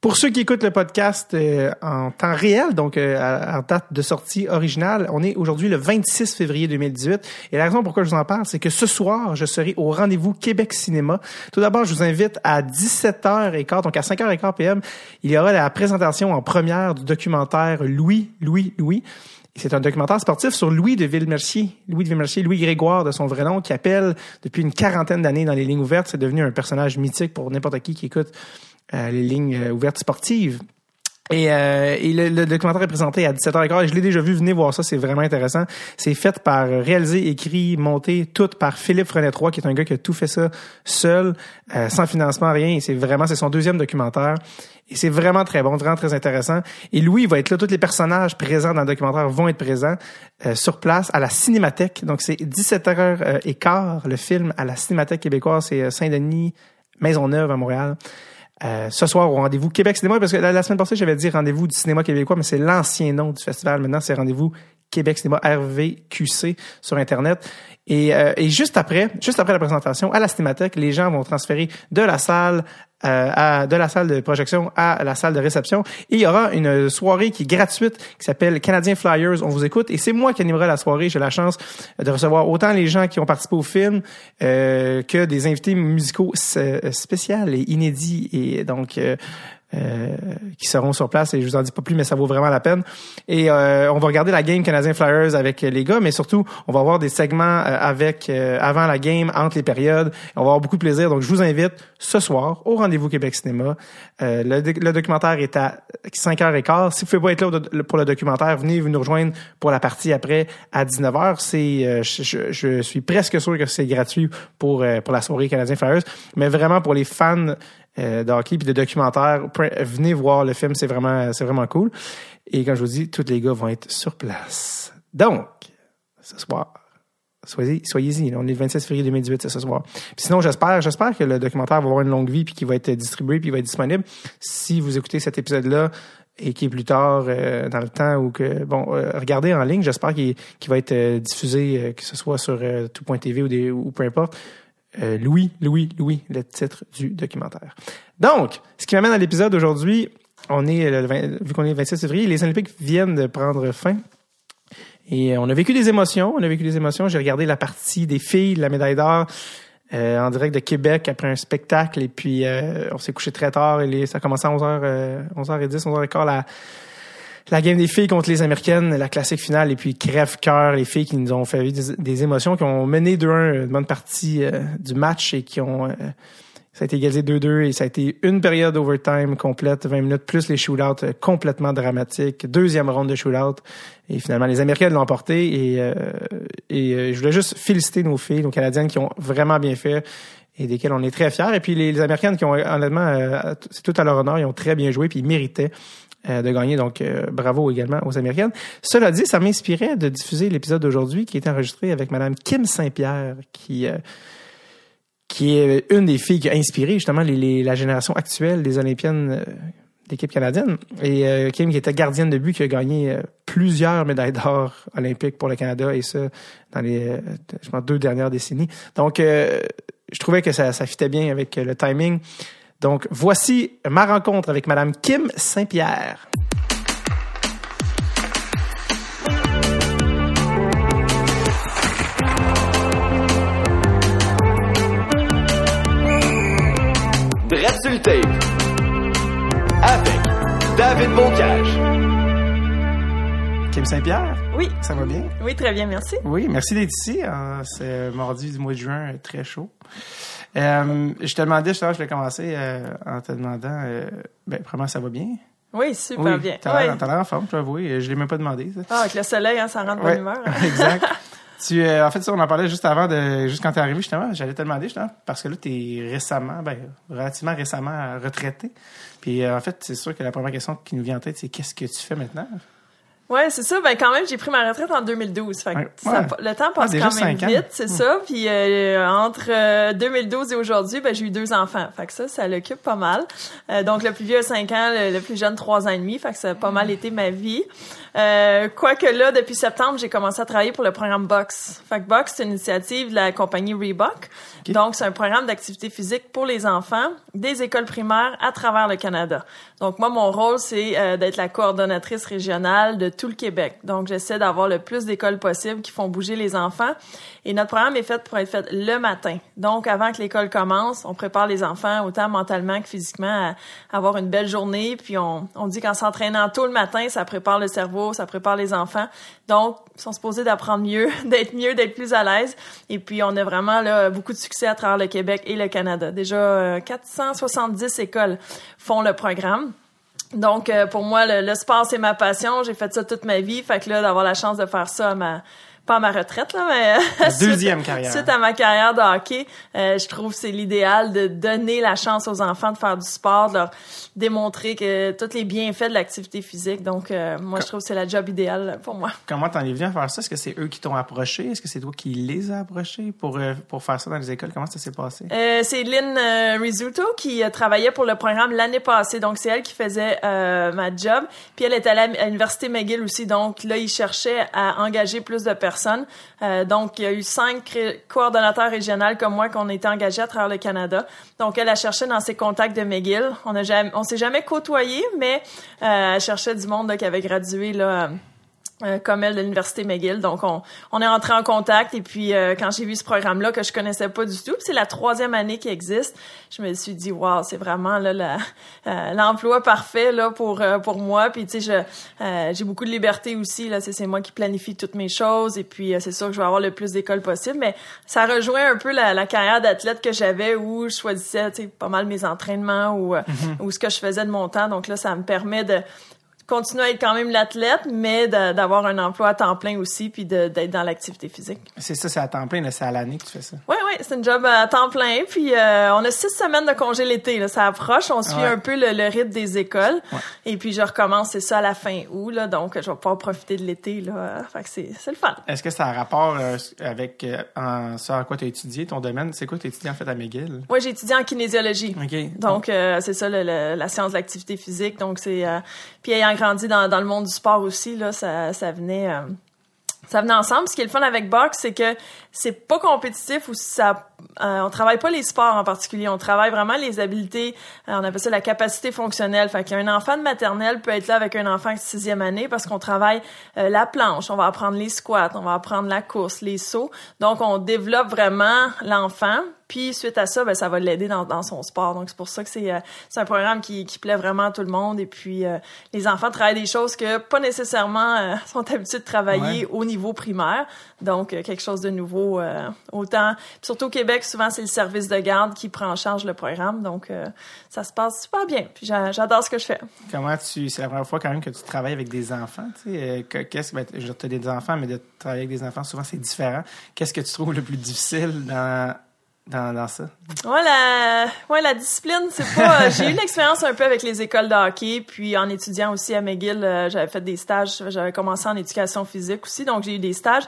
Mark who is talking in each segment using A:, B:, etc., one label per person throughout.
A: Pour ceux qui écoutent le podcast euh, en temps réel, donc euh, à, à date de sortie originale, on est aujourd'hui le 26 février 2018. Et la raison pourquoi je vous en parle, c'est que ce soir, je serai au rendez-vous Québec Cinéma. Tout d'abord, je vous invite à 17h15, donc à 5h15 PM, il y aura la présentation en première du documentaire Louis, Louis, Louis. C'est un documentaire sportif sur Louis de Villemercier, Louis de Villemercier, Louis Grégoire de son vrai nom, qui appelle depuis une quarantaine d'années dans les lignes ouvertes. C'est devenu un personnage mythique pour n'importe qui qui écoute les lignes euh, ouvertes sportives. Et, euh, et le, le documentaire est présenté à 17h15. Je l'ai déjà vu, venez voir ça, c'est vraiment intéressant. C'est fait par, réalisé, écrit, monté, tout par Philippe Frenet 3, qui est un gars qui a tout fait ça seul, euh, sans financement, rien. C'est vraiment, c'est son deuxième documentaire. Et c'est vraiment très bon, vraiment très intéressant. Et Louis va être là, tous les personnages présents dans le documentaire vont être présents euh, sur place à la Cinémathèque. Donc c'est 17h15 le film à la Cinémathèque québécoise, c'est Saint-Denis, Maisonneuve à Montréal. Euh, ce soir au rendez-vous Québec Cinéma, parce que la, semaine passée, j'avais dit rendez-vous du cinéma québécois, mais c'est l'ancien nom du festival. Maintenant, c'est rendez-vous Québec Cinéma RVQC sur Internet. Et, euh, et juste après, juste après la présentation, à la Cinémathèque, les gens vont transférer de la salle euh, de la salle de projection à la salle de réception. Et il y aura une soirée qui est gratuite qui s'appelle Canadien Flyers. On vous écoute. Et c'est moi qui animerai la soirée. J'ai la chance de recevoir autant les gens qui ont participé au film euh, que des invités musicaux spéciaux et inédits. Et donc, euh, euh, qui seront sur place et je vous en dis pas plus mais ça vaut vraiment la peine. Et euh, on va regarder la game Canadien Flyers avec les gars mais surtout on va avoir des segments euh, avec avant la game entre les périodes. On va avoir beaucoup de plaisir donc je vous invite ce soir au rendez-vous Québec Cinéma. Le, le, documentaire est à 5h15 si vous pouvez pas être là pour le documentaire venez vous nous rejoindre pour la partie après à 19h c'est je, je, suis presque sûr que c'est gratuit pour pour la soirée Canadien Flyers. Mais vraiment pour les fans euh, de puis de documentaires. Venez voir le film, c'est vraiment, c'est vraiment cool. Et quand je vous dis, tous les gars vont être sur place. Donc, ce soir, soyez, soyez-y. On est le 26 février 2018, c'est ce soir. Sinon, j'espère, j'espère que le documentaire va avoir une longue vie puis qu'il va être distribué puis qu'il va être disponible. Si vous écoutez cet épisode-là et qui est plus tard euh, dans le temps ou que bon euh, regardez en ligne j'espère qu'il va être euh, diffusé que ce soit sur tout.tv ou, des, ou peu importe euh, Louis, Louis, Louis, le titre du documentaire. Donc, ce qui m'amène à l'épisode aujourd'hui, on est le 20, vu qu'on est le 26 février, les Olympiques viennent de prendre fin. Et on a vécu des émotions, on a vécu des émotions. J'ai regardé la partie des filles la médaille d'or euh, en direct de Québec après un spectacle et puis euh, on s'est couché très tard et ça a commencé à 11h, 11h10, 11h15 la, la game des filles contre les Américaines, la classique finale, et puis crève-cœur, les filles qui nous ont fait vivre des, émotions, qui ont mené 2-1 une bonne partie euh, du match et qui ont... Euh, ça a été égalisé 2-2 et ça a été une période overtime complète, 20 minutes, plus les shootouts euh, complètement dramatiques. Deuxième ronde de shootout. Et finalement, les Américaines l'ont emporté. Et, et je voulais juste féliciter nos filles, nos Canadiennes qui ont vraiment bien fait et desquelles on est très fiers. Et puis les, Américaines qui ont honnêtement, c'est tout à leur honneur, ils ont très bien joué puis ils méritaient. Euh, de gagner. Donc, euh, bravo également aux Américaines. Cela dit, ça m'inspirait de diffuser l'épisode d'aujourd'hui qui est enregistré avec Madame Kim Saint-Pierre, qui euh, qui est une des filles qui a inspiré justement la génération actuelle des Olympiennes d'équipe canadienne. Et Kim, qui était gardienne de but, qui a gagné plusieurs médailles d'or olympiques pour le Canada, et ça dans les je pense, deux dernières décennies. Donc, je trouvais que ça, ça fitait bien avec le timing. Donc, voici ma rencontre avec Madame Kim Saint-Pierre.
B: Avec David Bocage.
A: Kim Saint-Pierre?
C: Oui.
A: Ça va bien?
C: Oui, très bien, merci.
A: Oui, merci d'être ici. Euh, c'est mardi du mois de juin, très chaud. Euh, je te demandais, je vais commencer euh, en te demandant, euh, ben, vraiment, ça va bien?
C: Oui, super bien.
A: T'as l'air oui. en forme, je avouer. Je l'ai même pas demandé. Ça.
C: Ah, avec le soleil, hein, ça rend de bonne humeur. Hein.
A: exact. Tu, euh, en fait, ça, on en parlait juste avant de, juste quand t'es arrivé, justement. J'allais te demander, justement, parce que là, t'es récemment, ben, relativement récemment retraité. Puis, euh, en fait, c'est sûr que la première question qui nous vient en tête, c'est qu'est-ce que tu fais maintenant?
C: Ouais, c'est ça. Ben quand même, j'ai pris ma retraite en 2012. Fait que
A: Ouais.
C: ça- le temps passe
A: Ah, déjà
C: quand même vite, c'est ça. Puis euh, entre euh, 2012 et aujourd'hui, ben j'ai eu deux enfants. Fait que ça, ça l'occupe pas mal. Euh, donc le plus vieux a 5 ans, le, le plus jeune 3 ans et demi. Fait que ça a pas mal été ma vie. Euh, Quoique là, depuis septembre, j'ai commencé à travailler pour le programme Box. Fait que Box, c'est une initiative de la compagnie Reebok. Donc, c'est un programme d'activité physique pour les enfants des écoles primaires à travers le Canada. Donc, moi, mon rôle, c'est euh, d'être la coordonnatrice régionale de tout le Québec. Donc, j'essaie d'avoir le plus d'écoles possibles qui font bouger les enfants. Et notre programme est fait pour être fait le matin. Donc, avant que l'école commence, on prépare les enfants autant mentalement que physiquement à avoir une belle journée. Puis, on, on dit qu'en s'entraînant tôt le matin, ça prépare le cerveau, ça prépare les enfants. Donc, ils sont supposés d'apprendre mieux, d'être mieux, d'être plus à l'aise. Et puis, on a vraiment beaucoup de succès à travers le Québec et le Canada. Déjà, euh, 470 écoles font le programme. Donc, euh, pour moi, le, le sport, c'est ma passion. J'ai fait ça toute ma vie. Fait que là, d'avoir la chance de faire ça à ma pas à ma retraite, là, mais
A: La
C: suite-
A: deuxième carrière.
C: Suite à ma carrière de hockey, euh, je trouve que c'est l'idéal de donner la chance aux enfants de faire du sport, de leur démontrer que tous les bienfaits de l'activité physique. Donc, euh, moi, je trouve que c'est la job idéale pour moi.
A: Comment t'en es venu à faire ça? Est-ce que c'est eux qui t'ont approché? Est-ce que c'est toi qui les as approchés pour, euh, pour faire ça dans les écoles? Comment ça s'est passé?
C: C'est Lynn Rizzuto qui travaillait pour le programme l'année passée. Donc, c'est elle qui faisait ma job. Puis, elle à la- à l'Université McGill aussi. Donc, là, ils cherchaient à engager plus de personnes. Euh, donc, il y a eu cinq coordonnateurs régionaux comme moi qu'on était engagés à travers le Canada. Donc, elle a cherché dans ses contacts de McGill. On on s'est jamais côtoyés, mais euh, elle cherchait du monde qui avait gradué là. Euh, euh, comme elle de l'université McGill. Donc on, on est entré en contact et puis euh, quand j'ai vu ce programme-là que je connaissais pas du tout, c'est la troisième année qui existe, je me suis dit waouh c'est vraiment là euh, l'emploi parfait là pour euh, pour moi. Puis tu sais je euh, j'ai beaucoup de liberté aussi là, c'est c'est moi qui planifie toutes mes choses et puis euh, c'est sûr que je vais avoir le plus d'écoles possible. Mais ça rejoint un peu la, la carrière d'athlète que j'avais où je choisissais tu sais pas mal mes entraînements ou euh, ou ce que je faisais de mon temps. Donc là ça me permet de continuer à être quand même l'athlète, mais d'avoir un emploi à temps plein aussi, puis d'être dans l'activité physique.
A: C'est ça, c'est à temps plein, c'est à l'année que tu fais ça.
C: Oui, oui, c'est une job à temps plein. Puis euh, on a six semaines de congé l'été. Là, ça approche. On suit
A: Ouais.
C: un peu le, le rythme des écoles.
A: Ouais.
C: Et puis je recommence, c'est ça, à la fin août. Là, donc je vais pouvoir profiter de l'été. Là. Fait que c'est le fun.
A: Est-ce que ça a rapport euh, avec euh, en, ça à quoi tu as étudié, ton domaine? C'est quoi tu as étudié en fait à McGill?
C: Moi, j'ai étudié en kinésiologie.
A: OK.
C: Donc, euh, c'est ça, le- le- la science de l'activité physique. Donc, c'est... puis ayant grandi dans, dans le monde du sport aussi, là, ça, ça venait... euh, ça venait ensemble. Ce qui est le fun avec boxe, c'est que c'est pas compétitif ou ça, euh, on travaille pas les sports en particulier. On travaille vraiment les habiletés. euh, on appelle ça la capacité fonctionnelle. Fait qu'un enfant de maternelle peut être là avec un enfant de sixième année parce qu'on travaille euh, la planche, on va apprendre les squats, on va apprendre la course, les sauts. Donc, on développe vraiment l'enfant. Puis suite à ça, ben, ça va l'aider dans, dans son sport. Donc c'est pour ça que c'est euh, c'est un programme qui, qui plaît vraiment à tout le monde. Et puis les enfants travaillent des choses que pas nécessairement sont habitués de travailler au niveau primaire. Donc quelque chose de nouveau. Euh, autant surtout au Québec, souvent c'est le service de garde qui prend en charge le programme. Donc euh, ça se passe super bien. Puis j'a- j'adore ce que je fais.
A: Comment tu. C'est la première fois quand même que tu travailles avec des enfants, tu sais. euh, que- Qu'est-ce ben, je as des enfants, mais de travailler avec des enfants, souvent c'est différent. Qu'est-ce que tu trouves le plus difficile dans, dans, dans ça?
C: Ouais, la, ouais, la discipline, c'est pas. j'ai eu une expérience un peu avec les écoles de hockey, puis en étudiant aussi à McGill, euh, j'avais fait des stages. J'avais commencé en éducation physique aussi, donc j'ai eu des stages.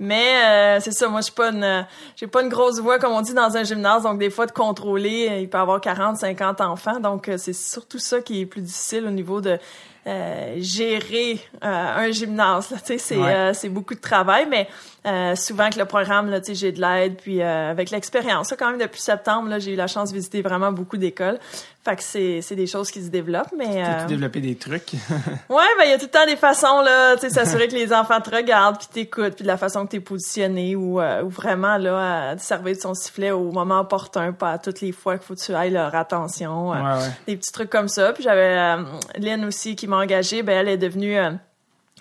C: Mais euh, c'est ça, moi, je suis pas une, j'ai pas une grosse voix comme on dit dans un gymnase, donc des fois de contrôler, il peut y avoir 40, 50 enfants, donc euh, c'est surtout ça qui est plus difficile au niveau de euh, gérer euh, un gymnase.
A: Ouais.
C: euh, c'est beaucoup de travail, mais euh, souvent que le programme, là, tu sais, j'ai de l'aide, puis euh, avec l'expérience. Quand même, depuis septembre, là, j'ai eu la chance de visiter vraiment beaucoup d'écoles. Fait que c'est c'est des choses qui se développent, mais euh,
A: développé des trucs?
C: ouais, ben il y a tout le temps des façons là, tu sais, s'assurer que les enfants te regardent, puis t'écoutent, puis de la façon que t'es positionné, ou euh, ou vraiment là, à te servir de son sifflet au moment opportun, pas toutes les fois qu'il faut que tu ailles leur attention. euh,
A: ouais, ouais.
C: des petits trucs comme ça. Puis j'avais euh, Lynn aussi qui m'a engagée. Ben elle est devenue euh,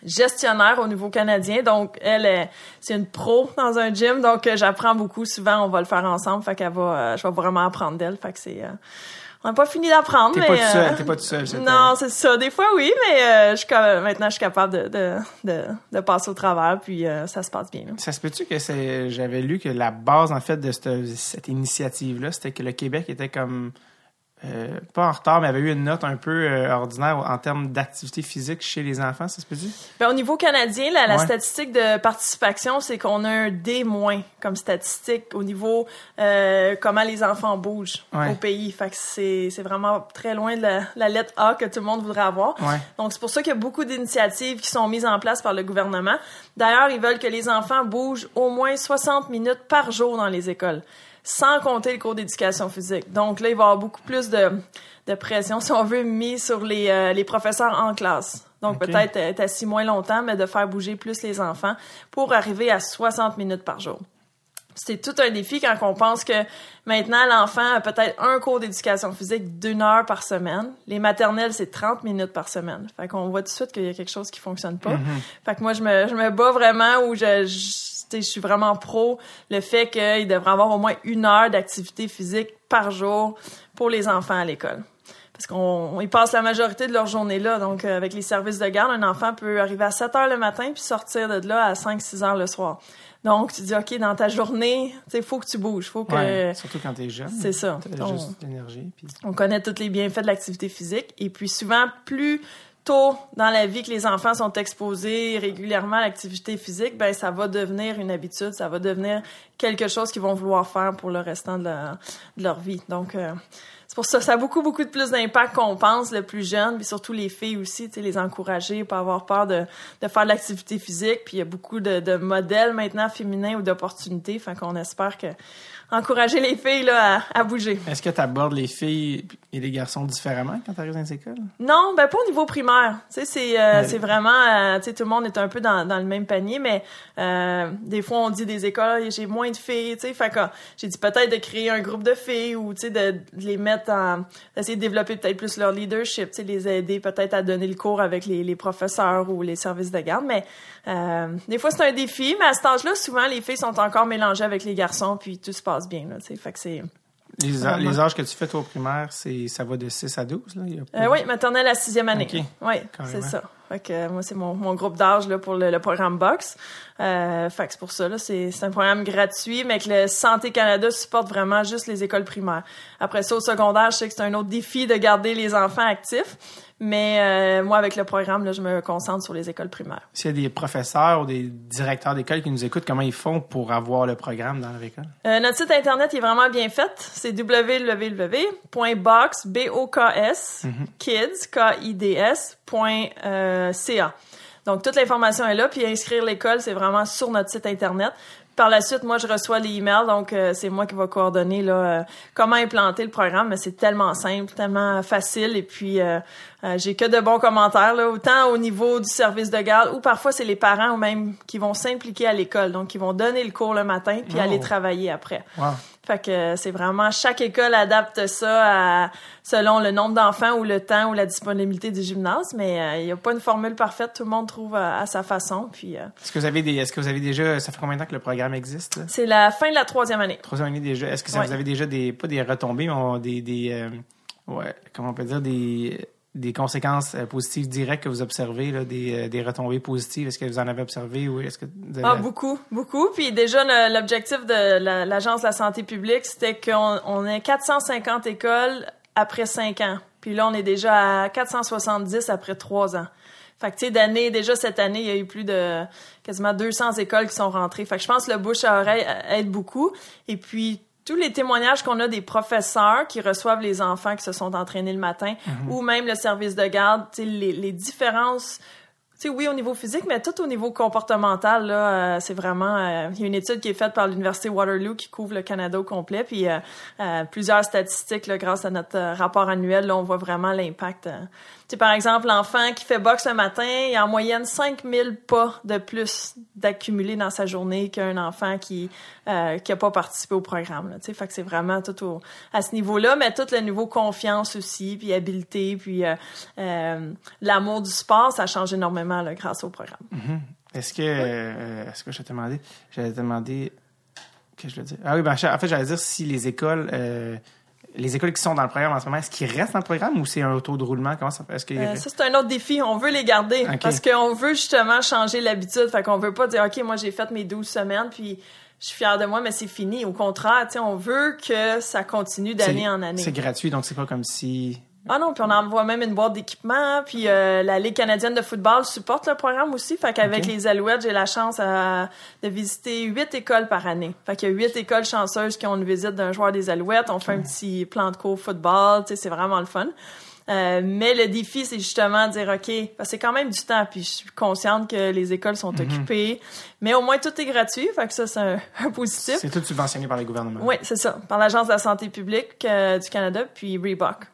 C: gestionnaire au niveau canadien. Donc elle est c'est une pro dans un gym. Donc euh, j'apprends beaucoup. Souvent on va le faire ensemble. Fait qu'elle va euh, je vais vraiment apprendre d'elle. Fait que c'est euh, on n'a pas fini d'apprendre.
A: T'es
C: mais,
A: pas tout seul,
C: euh,
A: t'es pas tout seul.
C: non, c'est ça. Des fois, oui, mais euh, je maintenant, je suis capable de, de, de, de passer au travers, puis euh, ça se passe bien. là.
A: Ça se peut-tu que c'est. J'avais lu que la base, en fait, de cette, cette initiative-là, c'était que le Québec était comme euh, pas en retard, mais avait eu une note un peu euh, ordinaire en termes d'activité physique chez les enfants, ça se peut dire?
C: Ben, au niveau canadien, la, la
A: Ouais.
C: statistique de participation, c'est qu'on a un D- comme statistique au niveau euh, comment les enfants bougent
A: Ouais.
C: au pays. Fait que c'est c'est vraiment très loin de la, la lettre A que tout le monde voudrait avoir.
A: Ouais.
C: Donc, c'est pour ça qu'il y a beaucoup d'initiatives qui sont mises en place par le gouvernement. D'ailleurs, ils veulent que les enfants bougent au moins 60 minutes par jour dans les écoles, sans compter le cours d'éducation physique. Donc là, il va y avoir beaucoup plus de, de pression, si on veut, mis sur les, euh, les professeurs en classe. Donc, peut-être être assis moins longtemps, mais de faire bouger plus les enfants pour arriver à 60 minutes par jour. C'est tout un défi quand on pense que maintenant, l'enfant a peut-être un cours d'éducation physique d'une heure par semaine. Les maternelles, c'est 30 minutes par semaine. Fait qu'on voit tout de suite qu'il y a quelque chose qui fonctionne pas. Fait que moi, je me, je me bats vraiment où je, je suis vraiment pro le fait qu'il devrait avoir au moins une heure d'activité physique par jour pour les enfants à l'école. Parce qu'on on- ils passent la majorité de leur journée là. Donc, euh, avec les services de garde, un enfant peut arriver à 7 heures le matin puis sortir de là à 5-6 heures le soir. Donc, tu dis, OK, dans ta journée, tu sais, faut que tu bouges. Faut que...
A: Ouais, surtout quand t'es jeune.
C: C'est ça.
A: T'as
C: Donc-
A: juste l'énergie. Puis...
C: on connaît tous les bienfaits de l'activité physique. Et puis souvent, plus dans la vie que les enfants sont exposés régulièrement à l'activité physique, ben ça va devenir une habitude, ça va devenir quelque chose qu'ils vont vouloir faire pour le restant de leur, vie. Donc, euh, c'est pour ça, ça a beaucoup, beaucoup de plus d'impact qu'on pense, le plus jeune, puis surtout les filles aussi, les encourager, pas avoir peur de, faire de l'activité physique. Puis il y a beaucoup de, modèles maintenant féminins ou d'opportunités, fait qu'on espère que encourager les filles là, à, à bouger.
A: Est-ce que tu abordes les filles et les garçons différemment quand tu arrives dans les écoles?
C: Non, ben pas au niveau primaire. Tu sais, c'est euh, c'est vraiment, euh, tu sais, tout le monde est un peu dans, dans le même panier, mais euh, des fois on dit des écoles, j'ai moins de filles, tu sais, fait que j'ai dit peut-être de créer un groupe de filles ou tu sais de, de les mettre en, d'essayer de développer peut-être plus leur leadership, tu sais, les aider peut-être à donner le cours avec les, les professeurs ou les services de garde, mais euh, des fois c'est un défi, mais à cet âge-là, souvent les filles sont encore mélangées avec les garçons, puis tout se passe bien, là, tu sais, fait que c'est
A: Les, a-
C: Vraiment.
A: les âges que tu fais toi au primaire, c'est ça va de 6 à 12? Là?
C: Euh, oui, maternelle à sixième année. Oui,
A: Carrément.
C: c'est ça. Fait que, euh, moi, c'est mon, mon groupe d'âge là, pour le, le programme Box. Euh, fait que c'est pour ça, là, c'est, c'est un programme gratuit, mais que le Santé Canada supporte vraiment juste les écoles primaires. Après ça, au secondaire, je sais que c'est un autre défi de garder les enfants actifs. Mais euh, moi, avec le programme, là, je me concentre sur les écoles primaires.
A: S'il y a des professeurs ou des directeurs d'école qui nous écoutent, comment ils font pour avoir le programme dans leur école?
C: Euh, notre site internet est vraiment bien fait. C'est www.box, B-O-K-S, kids, K-I-D-S, point, euh, C-A. Donc, toute l'information est là. Puis, inscrire l'école, c'est vraiment sur notre site internet. Par la suite, moi, je reçois les emails. Donc, euh, c'est moi qui va coordonner là, euh, comment implanter le programme. Mais c'est tellement simple, tellement facile. Et puis, euh, j'ai que de bons commentaires, là, autant au niveau du service de garde ou parfois, c'est les parents ou même qui vont s'impliquer à l'école. Donc, qui vont donner le cours le matin puis
A: Oh.
C: aller travailler après.
A: Wow.
C: Fait que euh, c'est vraiment chaque école adapte ça à, selon le nombre d'enfants ou le temps ou la disponibilité du gymnase, mais euh, il n'y a pas une formule parfaite, tout le monde trouve à, à sa façon. Puis euh,
A: Est-ce que vous avez des. Est-ce que vous avez déjà. Ça fait combien de temps que le programme existe? là?
C: c'est la fin de la troisième année.
A: Troisième année déjà. Est-ce que ça,
C: Ouais.
A: vous avez déjà des. pas des retombées, mais on- des. des euh, ouais, comment on peut dire des des conséquences euh, positives directes que vous observez, là, des, euh, des retombées positives? Est-ce que vous en avez observé ou est-ce que vous avez...
C: Ah, beaucoup, beaucoup. Puis déjà, l'objectif de la- l'Agence de la santé publique, c'était qu'on on ait 450 écoles après 5 ans. Puis là, on est déjà à 470 après 3 ans. Fait que, tu sais, d'année, déjà cette année, il y a eu plus de quasiment 200 écoles qui sont rentrées. Fait que je pense que le bouche à oreille aide beaucoup. Et puis, tous les témoignages qu'on a des professeurs qui reçoivent les enfants qui se sont entraînés le matin, ou même le service de garde, les, les différences oui, au niveau physique, mais tout au niveau comportemental, là, euh, c'est vraiment... euh, Il y a une étude qui est faite par l'Université Waterloo qui couvre le Canada au complet, puis euh, plusieurs statistiques, là, grâce à notre rapport annuel, là, on voit vraiment l'impact. Sais, par exemple, l'enfant qui fait boxe le matin, il a en moyenne 5000 pas de plus d'accumuler dans sa journée qu'un enfant qui euh, qui a pas participé au programme. Là, fait que c'est vraiment tout au, à ce niveau-là, mais tout le niveau confiance aussi, puis habileté, puis euh, euh, l'amour du sport, ça change énormément là, grâce au programme.
A: Est-ce que, euh, est-ce que je vais te demander, j'allais te demander, que je veux dire? Ah oui, ben, en fait, j'allais dire si les écoles, euh, les écoles qui sont dans le programme en ce moment, est-ce qu'ils restent dans le programme ou c'est un taux de roulement? Comment ça fait?
C: Euh, ça, c'est un autre défi. On veut les garder parce qu'on veut justement changer l'habitude. Fait qu'on veut pas dire, OK, moi, j'ai fait mes 12 semaines, puis je suis fière de moi, mais c'est fini. Au contraire, tu sais, on veut que ça continue d'année en année.
A: C'est gratuit, donc c'est pas comme si
C: ah non, puis on envoie même une boîte d'équipement, puis euh, la Ligue canadienne de football supporte le programme aussi. Fait qu'avec les Alouettes, j'ai la chance euh, de visiter huit écoles par année. Fait qu'il y a huit écoles chanceuses qui ont une visite d'un joueur des Alouettes. On fait un petit plan de cours football, tu sais, c'est vraiment le fun. Euh, mais le défi, c'est justement de dire, OK, c'est quand même du temps, puis je suis consciente que les écoles sont
A: Mhm.
C: occupées, mais au moins tout est gratuit, fait que ça, c'est un, un positif.
A: c'est tout subventionné par les gouvernements.
C: Oui, c'est ça, par l'Agence de la santé publique euh, du Canada, puis Reebok.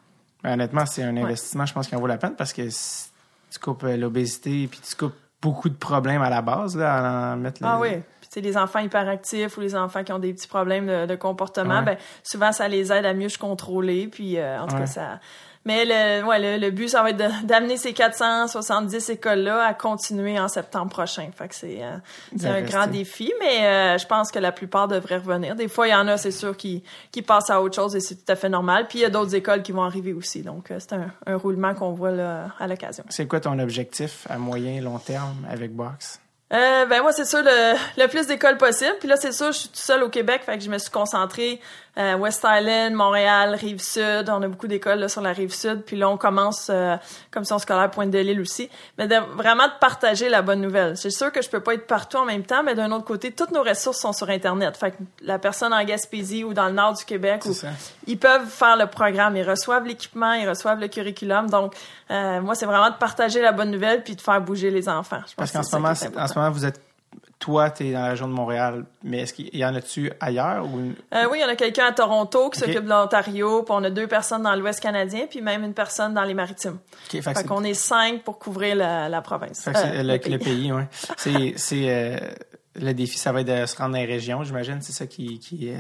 A: Mais honnêtement, c'est un investissement, je pense, qui en vaut la peine parce que si tu coupes euh, l'obésité puis tu coupes beaucoup de problèmes à la base, là, à en mettre le-
C: Ah oui. Puis, tu sais, les enfants hyperactifs ou les enfants qui ont des petits problèmes de, de comportement,
A: Ouais.
C: ben, souvent, ça les aide à mieux se contrôler. Puis, euh, en tout
A: Ouais.
C: cas, ça... Mais le, ouais, le, le but, ça va être d'amener ces 470 écoles-là à continuer en septembre prochain. Fait que c'est euh, un
A: rester.
C: grand défi, mais euh, je pense que la plupart devraient revenir. Des fois, il y en a, c'est sûr, qui, qui passent à autre chose et c'est tout à fait normal. Puis, il y a d'autres écoles qui vont arriver aussi. Donc, euh, c'est un, un roulement qu'on voit là, à l'occasion.
A: C'est quoi ton objectif à moyen long terme avec Box?
C: Euh, ben moi c'est sûr le, le plus d'écoles possible. Puis là c'est sûr je suis tout seul au Québec, fait que je me suis concentrée euh, West Island, Montréal, rive sud. On a beaucoup d'écoles là, sur la rive sud. Puis là on commence euh, commission scolaire Pointe de l'Île aussi. Mais de, vraiment de partager la bonne nouvelle. C'est sûr que je peux pas être partout en même temps, mais d'un autre côté toutes nos ressources sont sur internet. Fait que la personne en Gaspésie ou dans le nord du Québec ils peuvent faire le programme, ils reçoivent l'équipement, ils reçoivent le curriculum. Donc, euh, moi, c'est vraiment de partager la bonne nouvelle puis de faire bouger les enfants. Je
A: Parce qu'en
C: que
A: ce moment, en ce moment, vous êtes toi, tu es dans la région de Montréal, mais est-ce qu'il y en a-tu ailleurs ou
C: Euh, oui, il y en a quelqu'un à Toronto qui s'occupe de l'Ontario, puis on a deux personnes dans l'Ouest canadien, puis même une personne dans les Maritimes.
A: Ok, fait
C: qu'on est cinq pour couvrir la, la province.
A: fait
C: Euh,
A: le,
C: le pays.
A: pays, ouais. C'est c'est, euh, le défi, ça va être de se rendre dans les régions, j'imagine. C'est ça qui, qui est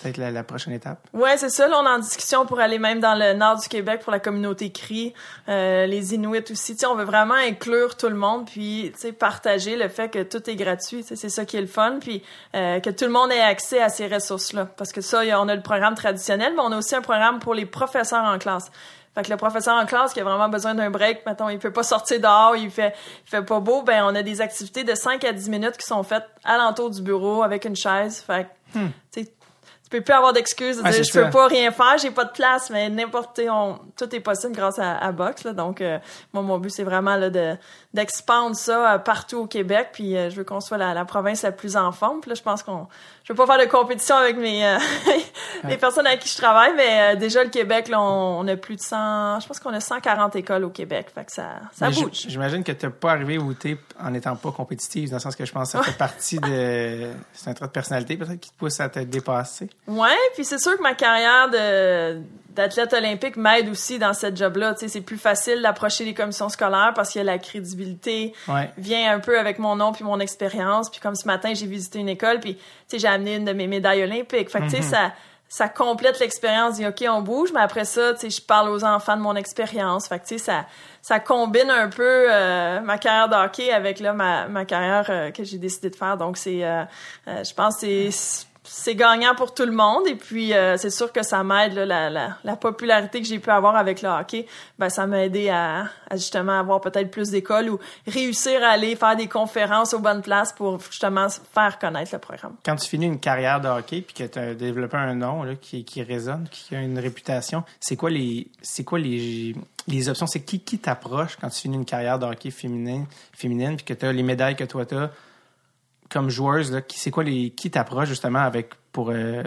A: peut-être la, la prochaine étape.
C: Ouais, c'est ça. Là, on est en discussion pour aller même dans le nord du Québec pour la communauté CRI, euh, les Inuits aussi. Tu sais, on veut vraiment inclure tout le monde, puis partager le fait que tout est gratuit. C'est ça qui est le fun, puis euh, que tout le monde ait accès à ces ressources-là. Parce que ça, on a le programme traditionnel, mais on a aussi un programme pour les professeurs en classe. Fait que le professeur en classe qui a vraiment besoin d'un break, mettons, il peut pas sortir dehors, il fait, il fait pas beau, ben on a des activités de 5 à 10 minutes qui sont faites alentour du bureau avec une chaise. Fait que, tu sais, tu peux plus avoir d'excuses de
A: Hmm. Ah,
C: dire je peux
A: ça.
C: pas rien faire, j'ai pas de place, mais n'importe on tout est possible grâce à, à Box là. Donc euh, moi mon but c'est vraiment là de d'expandre ça euh, partout au Québec puis euh, je veux qu'on soit la, la province la plus en forme. Puis là je pense qu'on je veux pas faire de compétition avec mes euh, les personnes avec qui je travaille mais euh, déjà le Québec là on, on a plus de 100 je pense qu'on a 140 écoles au Québec. Fait que ça ça
A: Mais
C: bouge.
A: J'imagine que tu n'es pas arrivé où tu es en n'étant pas compétitive, dans le sens que je pense que ça fait partie de. C'est un trait de personnalité peut-être qui te pousse à te dépasser.
C: Ouais, puis c'est sûr que ma carrière de d'athlète olympique m'aide aussi dans cette job-là. Tu sais, c'est plus facile d'approcher les commissions scolaires parce qu'il y a la crédibilité
A: Ouais.
C: vient un peu avec mon nom puis mon expérience. Puis comme ce matin, j'ai visité une école puis tu sais, j'ai amené une de mes médailles olympiques. Fait que tu sais, ça ça complète l'expérience. OK, on bouge, mais après ça, tu sais, je parle aux enfants de mon expérience. Fait que tu sais, ça ça combine un peu euh, ma carrière de hockey avec là ma ma carrière euh, que j'ai décidé de faire. Donc c'est euh, je pense que c'est c'est gagnant pour tout le monde. Et puis euh, c'est sûr que ça m'aide la, la, la popularité que j'ai pu avoir avec le hockey. Ben ça m'a aidé à, justement avoir peut-être plus d'écoles ou réussir à aller faire des conférences aux bonnes places pour justement faire connaître le programme.
A: Quand tu finis une carrière de hockey puis que tu as développé un nom qui, résonne, qui a une réputation, c'est quoi les c'est quoi les, les options? C'est qui qui t'approche quand tu finis une carrière de hockey féminin, féminine puis que tu as les médailles que toi tu as comme joueuse, là, qui- c'est quoi les qui t'approche justement avec pour euh,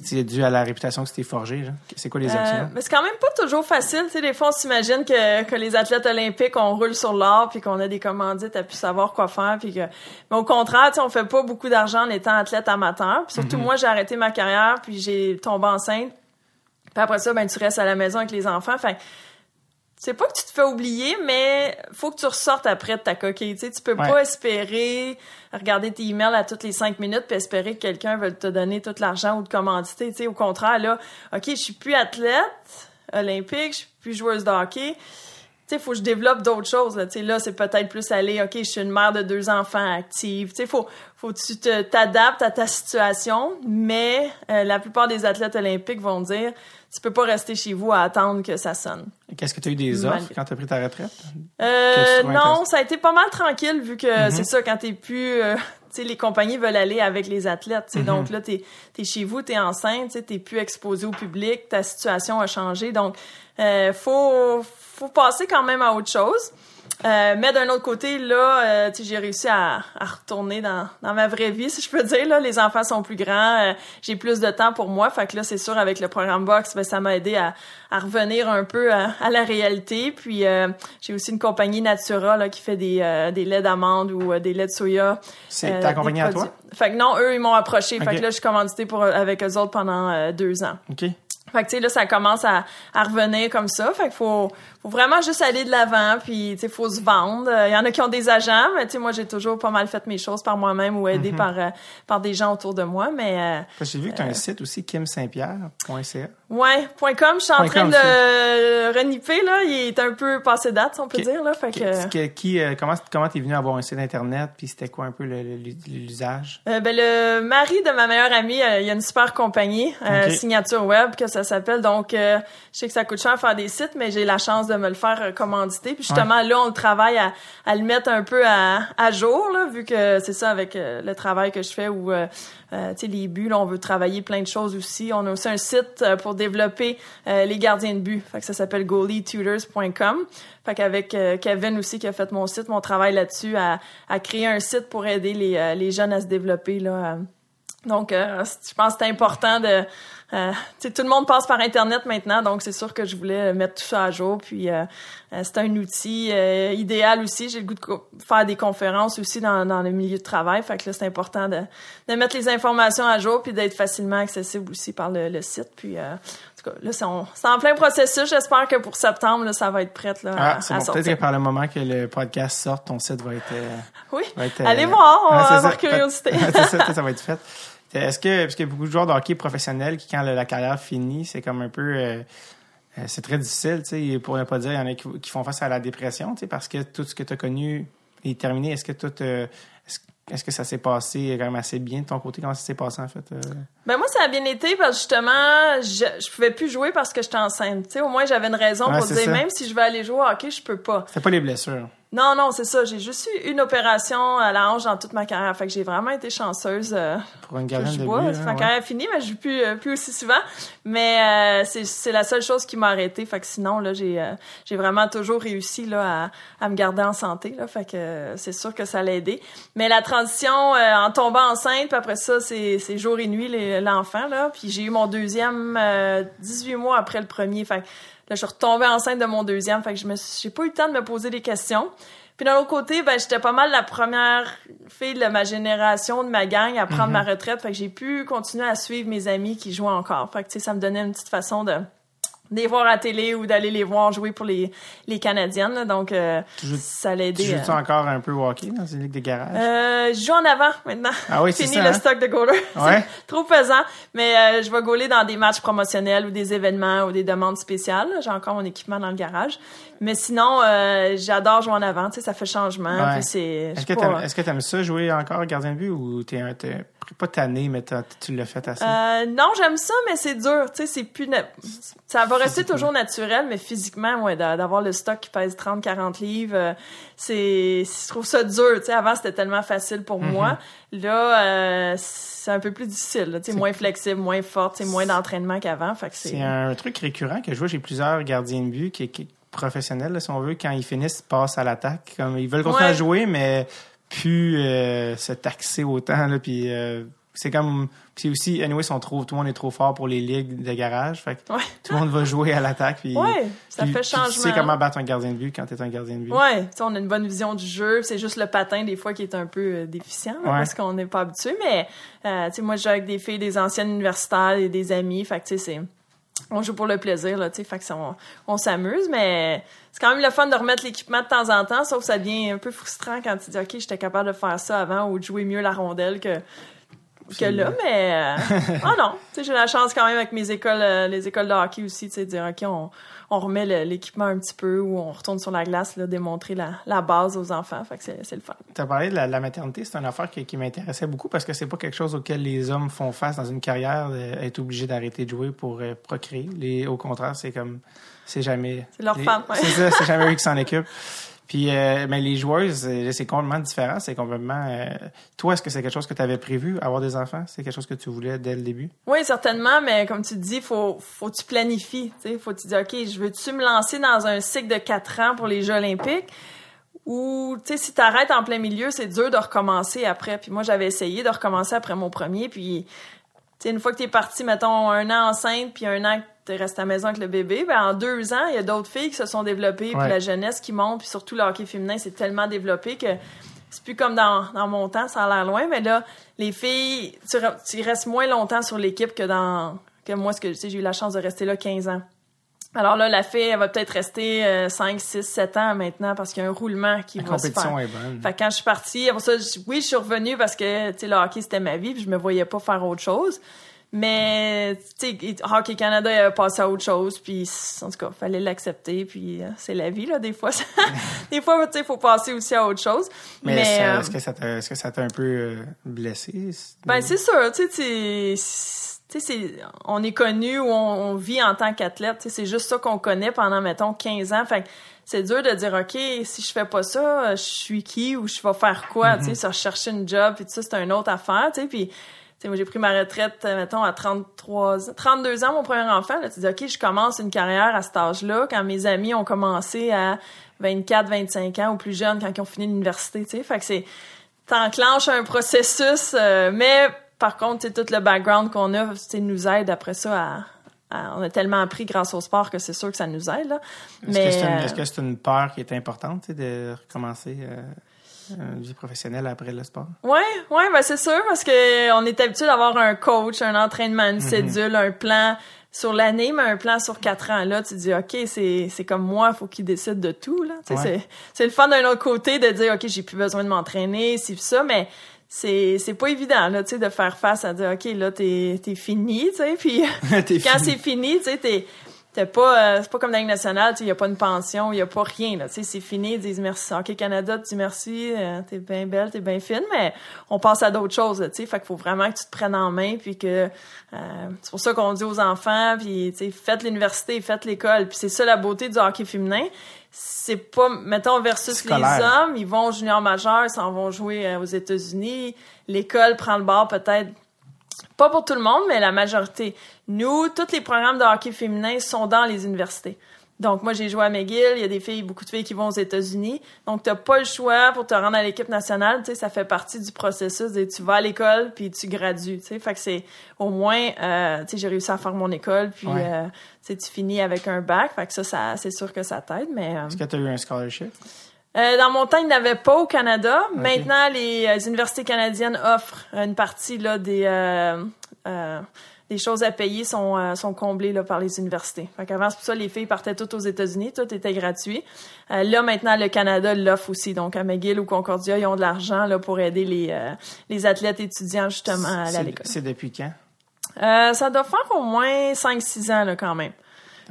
A: c'est dû à la réputation que tu t'es forgée? C'est quoi les
C: Euh,
A: options?
C: mais c'est quand même pas toujours facile. Des fois, on s'imagine que, que les athlètes olympiques, on roule sur l'or, puis qu'on a des commandites à plus savoir quoi faire, puis que... Mais au contraire, on fait pas beaucoup d'argent en étant athlète amateur. Puis surtout, moi, j'ai arrêté ma carrière, puis j'ai tombé enceinte. Puis après ça, ben, tu restes à la maison avec les enfants. Fait c'est pas que tu te fais oublier, mais faut que tu ressortes après de ta coquille. Tu sais, tu peux
A: Ouais.
C: pas espérer regarder tes emails à toutes les cinq minutes puis espérer que quelqu'un veut te donner tout l'argent ou te commanditer. Tu sais, au contraire, là, OK, je suis plus athlète olympique, je suis plus joueuse de hockey. Tu sais, faut que je développe d'autres choses. Là, là c'est peut-être plus aller, OK, je suis une mère de deux enfants active. Tu sais, faut, faut que tu te- t'adaptes à ta situation, mais euh, la plupart des athlètes olympiques vont dire, tu peux pas rester chez vous à attendre que ça sonne.
A: Qu'est-ce que tu as eu des
C: malgré-
A: offres quand tu as pris ta retraite?
C: Euh, non, ça a été pas mal tranquille vu que
A: Mhm.
C: c'est ça quand t'es plus euh, tu sais, les compagnies veulent aller avec les athlètes.
A: Mhm.
C: Donc là, t'es es chez vous, t'es enceinte, tu t'es plus exposé au public, ta situation a changé. Donc, euh, faut faut passer quand même à autre chose. Euh, mais d'un autre côté, là, euh, j'ai réussi à, à retourner dans, dans ma vraie vie, si je peux dire. Là, les enfants sont plus grands, euh, j'ai plus de temps pour moi. Fait que là, c'est sûr, avec le programme Box, ben, ça m'a aidé à, à revenir un peu à, à la réalité. Puis euh, j'ai aussi une compagnie Natura là, qui fait des, euh, des laits d'amande ou des laits de soya.
A: C'est ta compagnie à toi?
C: Fait que non, eux, ils m'ont approché. Fait que là, je suis commanditée pour, avec eux autres pendant deux ans.
A: OK.
C: Fait que, tu sais, là, ça commence à, à revenir comme ça. Fait qu'il faut, faut vraiment juste aller de l'avant, puis, tu sais, faut se vendre. Il y en a qui ont des agents, mais, tu sais, moi, j'ai toujours pas mal fait mes choses par moi-même ou aidé par, euh, par des gens autour de moi, mais... euh,
A: que J'ai vu que tu as un site aussi, kimsaintpierre.ca.
C: Ouais, point .com, je suis en train de reniper, là. Il est un peu passé date, si on peut dire, là. Fait que...
A: Qui, qui, euh, comment comment t'es venu avoir un site internet puis c'était quoi un peu le- le- l'usage?
C: Euh, ben, le mari de ma meilleure amie, euh, il y a une super compagnie, euh. Signature Web, que ça s'appelle. Donc, euh, je sais que ça coûte cher faire des sites, mais j'ai la chance de me le faire euh, commanditer. Puis justement, là, on le travaille à, à le mettre un peu à, à jour, là, vu que c'est ça avec euh, le travail que je fais où, euh, tu sais, les buts, là, on veut travailler plein de choses aussi. On a aussi un site pour développer euh, les gardiens de but. Fait que ça s'appelle goalietutors.com. Fait qu'avec euh, Kevin aussi qui a fait mon site, mon travail là-dessus, à, à créer un site pour aider les, les jeunes à se développer, là. Donc, je pense que c'est important de... Euh, tout le monde passe par Internet maintenant, donc c'est sûr que je voulais mettre tout ça à jour. Puis, euh, euh, c'est un outil euh, idéal aussi. J'ai le goût de faire des conférences aussi dans, dans le milieu de travail. Fait que là, c'est important de, de mettre les informations à jour puis d'être facilement accessible aussi par le, le site. Puis, euh, en tout cas, là, c'est en, plein processus. J'espère que pour septembre, là, ça va être prêt là,
A: Ah,
C: à,
A: c'est
C: à
A: bon. Peut-être que par le moment que le podcast sorte, ton site va être. euh,
C: Oui.
A: va être,
C: Allez voir, on
A: ah,
C: va avoir
A: ça.
C: curiosité.
A: c'est ça, ça va être fait. Est-ce que, parce qu'il y a beaucoup de joueurs de hockey professionnels qui, quand la, carrière finit, c'est comme un peu. euh, euh, c'est très difficile, tu sais, pour ne pas dire, il y en a qui, font face à la dépression, tu sais, parce que tout ce que tu as connu est terminé. Est-ce que tout. euh, est-ce, que ça s'est passé quand même assez bien de ton côté? Comment ça s'est passé, en fait? euh?
C: Ben moi, ça a bien été parce que justement, je, je pouvais plus jouer parce que j'étais enceinte. Tu sais, au moins, j'avais une raison pour
A: c'est
C: dire,
A: ça.
C: même si je veux aller jouer au hockey, je peux pas.
A: C'était pas les blessures.
C: Non, non, c'est ça. J'ai juste eu une opération à la hanche dans toute ma carrière. Fait que j'ai vraiment été chanceuse. euh,
A: Pour une gardienne
C: je
A: de.
C: C'est
A: hein,
C: ma carrière finie, mais je joue plus, euh, plus aussi souvent. Mais euh, c'est, c'est la seule chose qui m'a arrêté. Fait que sinon, là, j'ai, j'ai vraiment toujours réussi là, à, à me garder en santé. Là, fait que c'est sûr que ça l'a aidé. Mais la transition en tombant enceinte, puis après ça, c'est, c'est jour et nuit les- l'enfant. Là. Puis j'ai eu mon deuxième euh, 18 mois après le premier. Fait que là, je suis retombée enceinte de mon deuxième. Fait que je me suis- j'ai pas eu le temps de me poser des questions. Puis d'un autre côté, ben j'étais pas mal la première fille de ma génération, de ma gang à prendre ma retraite. Fait que j'ai pu continuer à suivre mes amis qui jouent encore. Fait que tu sais, ça me donnait une petite façon de les voir à la télé ou d'aller les voir jouer pour les, les Canadiennes. là. Donc, euh,
A: Tu joues-
C: ça l'a
A: Tu
C: aidé.
A: joues-tu
C: euh.
A: encore un peu au hockey dans une ligue de garage?
C: Euh, je joue en avant maintenant.
A: Ah oui, c'est
C: Fini
A: ça,
C: le
A: hein?
C: stock de goaler.
A: Ouais.
C: Trop pesant. Mais euh, je vais gauler dans des matchs promotionnels ou des événements ou des demandes spéciales. J'ai encore mon équipement dans le garage. Mais sinon, euh, j'adore jouer en avant. Tu sais, ça fait changement.
A: Ouais. Est-ce que
C: pas,
A: t'aimes est-ce que t'aimes ça jouer encore gardien de but ou t'es un t'es pas tanné mais tu l'as fait assez?
C: Euh, non, j'aime ça, mais c'est dur. Tu sais, c'est plus. na- Ça va rester toujours naturel, mais physiquement, ouais, d'a- d'avoir le stock qui pèse 30-40 livres, euh, c'est. Je trouve ça dur. Tu sais, avant, c'était tellement facile pour moi. Là, euh, c'est un peu plus difficile. Tu sais, moins flexible, moins forte, c'est moins d'entraînement qu'avant. C'est.
A: Un truc récurrent que je vois chez plusieurs gardiens de but qui, qui professionnels, là, si on veut, quand ils finissent, ils passent à l'attaque. Comme ils veulent continuer
C: Ouais.
A: à jouer, mais plus euh, se taxer autant. Là, puis euh, c'est comme puis aussi, anyway, sont trop, tout le monde est trop fort pour les ligues de garage. Fait que
C: Ouais.
A: tout le monde va jouer à l'attaque. Puis,
C: Ouais, ça
A: puis-
C: fait
A: puis
C: changement.
A: Tu sais comment battre un gardien de but quand t'es un gardien de but.
C: Ouais, tu sais, on a une bonne vision du jeu. C'est juste le patin, des fois, qui est un peu euh, déficient,
A: Ouais.
C: parce qu'on n'est pas habitué. Mais, euh, tu sais, moi, je joue avec des filles, des anciennes universitaires et des amis. Fait que, tu sais, c'est... On joue pour le plaisir, là, tu sais. Fait que on, on s'amuse, mais c'est quand même le fun de remettre l'équipement de temps en temps, sauf que ça devient un peu frustrant quand tu dis, OK, j'étais capable de faire ça avant ou de jouer mieux la rondelle que que là, mais ah non, tu sais j'ai la chance quand même avec mes écoles, euh, les écoles de hockey aussi, tu sais, de dire ok, on, on remet l'équipement un petit peu ou on retourne sur la glace, là, démontrer la, la base aux enfants, fait que c'est le fun.
A: Tu as parlé de la, la maternité, c'est une affaire qui, qui m'intéressait beaucoup parce que c'est pas quelque chose auquel les hommes font face dans une carrière, euh, être obligés d'arrêter de jouer pour euh, procréer. Les, au contraire, c'est comme, c'est jamais.
C: C'est leur
A: les-
C: femme, ouais.
A: C'est ça, c'est jamais eux qui s'en occupent. Puis, euh, mais les joueuses, euh, c'est complètement différent. C'est complètement. Euh, toi, est-ce que c'est quelque chose que tu avais prévu, avoir des enfants? C'est quelque chose que tu voulais dès le début?
C: Oui, certainement, mais comme tu dis, faut, faut tu planifies. Il faut tu dire, OK, je veux-tu me lancer dans un cycle de quatre ans pour les Jeux olympiques? Ou, tu sais, si t'arrêtes en plein milieu, c'est dur de recommencer après. Puis moi, j'avais essayé de recommencer après mon premier. Puis, tu sais, une fois que t'es parti, mettons, un an enceinte, puis un an tu restes à la maison avec le bébé, ben en deux ans, il y a d'autres filles qui se sont développées, puis la jeunesse qui monte, puis surtout le hockey féminin, c'est tellement développé que c'est plus comme dans, dans mon temps, ça a l'air loin, mais là, les filles, tu, restes moins longtemps sur l'équipe que dans que moi, ce que j'ai eu la chance de rester là 15 ans. Alors là, la fille, elle va peut-être rester 5, 6, 7 ans maintenant parce qu'il y a un roulement qui va se faire.
A: Est bonne.
C: Fait que quand je suis partie, ça, oui, je suis revenue parce que, tu sais, le hockey, c'était ma vie puis je me voyais pas faire autre chose. Mais, tu sais, Hockey Canada a passé à autre chose, puis en tout cas, fallait l'accepter, puis euh, c'est la vie, là, des fois. des fois, tu sais, il faut passer aussi à autre chose.
A: Mais, est-ce que ça t'a est-ce que ça t'a un peu euh, blessé?
C: Ben, c'est sûr, tu sais, tu sais, on est connu ou on, vit en tant qu'athlète, c'est juste ça qu'on connaît pendant, mettons, 15 ans. Fait c'est dur de dire, OK, si je fais pas ça, je suis qui ou je vais faire quoi, tu sais, mm-hmm. chercher une job, puis ça, c'est une autre affaire, tu sais, puis moi, j'ai pris ma retraite, euh, mettons, à 33 32 ans, mon premier enfant. Là, tu dis, OK, je commence une carrière à cet âge-là, quand mes amis ont commencé à 24, 25 ans ou plus jeunes, quand ils ont fini l'université, tu sais. Fait que c'est, t'enclenches un processus, euh, mais par contre, c'est tout le background qu'on a, nous aide après ça à, on a tellement appris grâce au sport que c'est sûr que ça nous aide.
A: Est-ce que c'est une, est -ce une, peur qui est importante de recommencer? Euh, une vie professionnelle après le sport?
C: Oui, ouais, ben c'est sûr, parce que on est habitué d'avoir un coach, un entraînement, une mhm. cédule, un plan sur l'année, mais un plan sur quatre ans. Là, tu dis, OK, c'est, comme moi, il faut qu'il décide de tout. Là. C'est, c'est le fun d'un autre côté de dire, OK, j'ai plus besoin de m'entraîner, c'est ça, mais c'est c'est pas évident là tu sais de faire face à dire ok là t'es t'es fini tu sais puis quand c'est fini tu sais pas euh, c'est pas comme la nationale, il y a pas une pension, il y a pas rien là, c'est fini, ils disent merci. OK Canada, tu dis merci, euh, t'es bien belle, t'es bien fine, mais on passe à d'autres choses, sais, fait qu'il faut vraiment que tu te prennes en main puis que euh, c'est pour ça qu'on dit aux enfants puis faites l'université, faites l'école, puis c'est ça la beauté du hockey féminin. C'est pas mettons versus les hommes, ils vont junior majeur, ils s'en vont jouer aux États-Unis, l'école prend le bord peut-être pas pour tout le monde, mais la majorité. Nous, tous les programmes de hockey féminin sont dans les universités. Donc, moi, j'ai joué à McGill. Il y a des filles, beaucoup de filles qui vont aux États-Unis. Donc, t'as pas le choix pour te rendre à l'équipe nationale. Tu sais, ça fait partie du processus. tu vas à l'école puis tu gradues. Tu sais, fait que c'est au moins, euh, tu sais, j'ai réussi à faire mon école puis euh, tu finis avec un bac. Fait que ça, ça c'est sûr que ça t'aide. Mais euh,
A: est-ce que tu as eu un scholarship?
C: Euh, dans mon temps, il n'y avait pas au Canada. Maintenant, les, euh, universités canadiennes offrent une partie là, des, euh, des choses à payer sont, sont comblées là, par les universités. Fait qu'avant, c'est pour ça les filles partaient toutes aux États-Unis, tout était gratuit. là, maintenant, le Canada l'offre aussi. Donc, à McGill ou Concordia, ils ont de l'argent là, pour aider les, les athlètes étudiants justement à aller à l'école.
A: C'est depuis quand?
C: ça doit faire au moins 5-6 ans là, quand même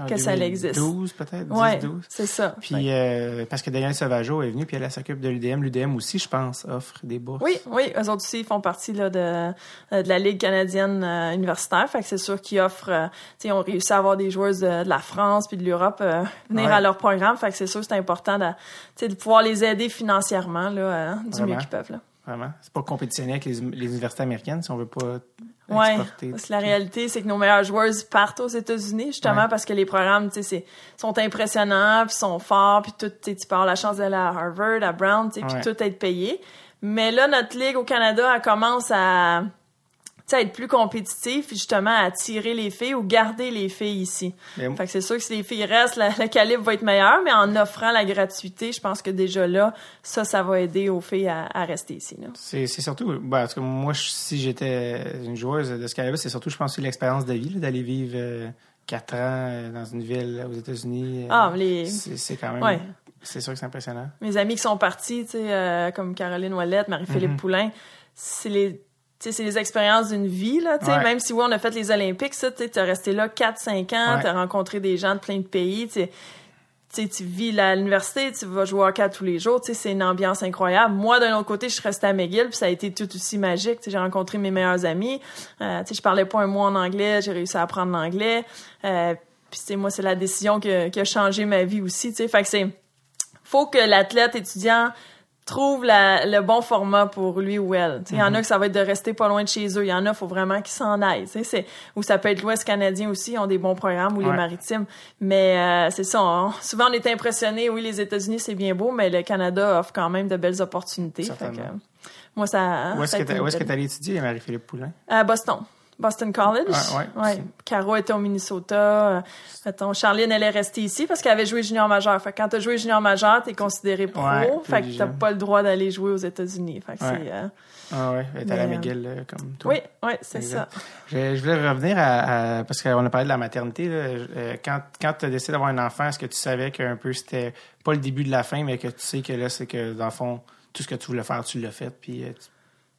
C: que ça existe.
A: 12 peut-être, 10,
C: ouais,
A: 12.
C: c'est ça.
A: Puis euh, parce que Daniel Sauvageau est venu puis elle s'occupe de l'UDM, l'UDM aussi je pense offre des bourses.
C: Oui, oui, eux autres aussi ils font partie là de euh, de la ligue canadienne euh, universitaire, fait que c'est sûr qu'ils offrent euh, tu sais ont réussi à avoir des joueuses de, la France puis de l'Europe venir à leur programme, fait que c'est sûr c'est important de de pouvoir les aider financièrement là du mieux qu'ils peuvent là.
A: Vraiment, c'est pas compétitionner avec les, les universités américaines si on veut pas
C: Ouais, parce la réalité, c'est que nos meilleures joueuses partent aux États-Unis justement parce que les programmes, tu sais, sont impressionnants, puis sont forts, puis tout, tu peux avoir la chance d'aller à Harvard, à Brown, tu sais, puis tout être payé. Mais là, notre ligue au Canada, elle commence à à être plus compétitif, justement à attirer les filles ou garder les filles ici. fait que c'est sûr que si les filles restent, le calibre va être meilleur, mais en offrant la gratuité, je pense que déjà là, ça, ça va aider aux filles à, rester ici.
A: C'est surtout, ben, parce que moi, si j'étais une joueuse de ce calibre, c'est surtout, je pense, l'expérience de vie, d'aller vivre euh, quatre ans euh, dans une ville aux États-Unis.
C: Euh, ah, les...
A: C'est quand même... C'est sûr que c'est impressionnant.
C: Mes amis qui sont partis, tu sais, comme Caroline Ouellette, Marie-Philippe mm-hmm. Poulain, c'est les c'est les expériences d'une vie là tu même si oui on a fait les olympiques ça tu as resté là 4 5 ans tu as rencontré des gens de plein de pays tu tu vis à l'université tu vas jouer au hockey tous les jours tu c'est une ambiance incroyable. Moi d'un autre côté je suis restée à McGill puis ça a été tout aussi magique j'ai rencontré mes meilleurs amis. Euh, tu sais je parlais pas un mot en anglais j'ai réussi à apprendre l'anglais. Euh, puis moi c'est la décision qui a, changé ma vie aussi tu sais. Fait que c'est faut que l'athlète étudiant trouve la- le bon format pour lui ou elle. Tu Il y en a que ça va être de rester pas loin de chez eux. Il y en a, faut vraiment qu'ils s'en aillent. tu c'est- Ou ça peut être l'Ouest canadien aussi, ils ont des bons programmes, ou les maritimes. Mais euh, c'est ça, on- souvent on est impressionné. Oui, les États-Unis, c'est bien beau, mais le Canada offre quand même de belles opportunités. Fait que, euh, moi, ça...
A: Où est-ce que
C: été
A: t'as- où est-ce que
C: une
A: t'es allé étudier, Marie-Philippe Poulain?
C: à Boston. Boston College.
A: Ouais, ouais.
C: Caro était au Minnesota. Euh, Mettons, Charline, elle est restée ici parce qu'elle avait joué junior majeur. Fait que quand t'as joué junior majeur, t'es considéré pro.
A: Ouais,
C: fait que t'as pas le droit d'aller jouer aux États-Unis. Fait que c'est, euh,
A: Ah ouais, elle est à
C: Mais, euh,
A: McGill euh, comme toi.
C: Oui, oui, c'est ça.
A: Je, je voulais revenir à, à- parce qu'on a parlé de la maternité. là. Euh, quand quand tu as décidé d'avoir un enfant, est-ce que tu savais qu'un peu c'était pas le début de la fin, mais que tu sais que là, c'est que dans le fond, tout ce que tu voulais faire, tu l'as fait, puis euh, tu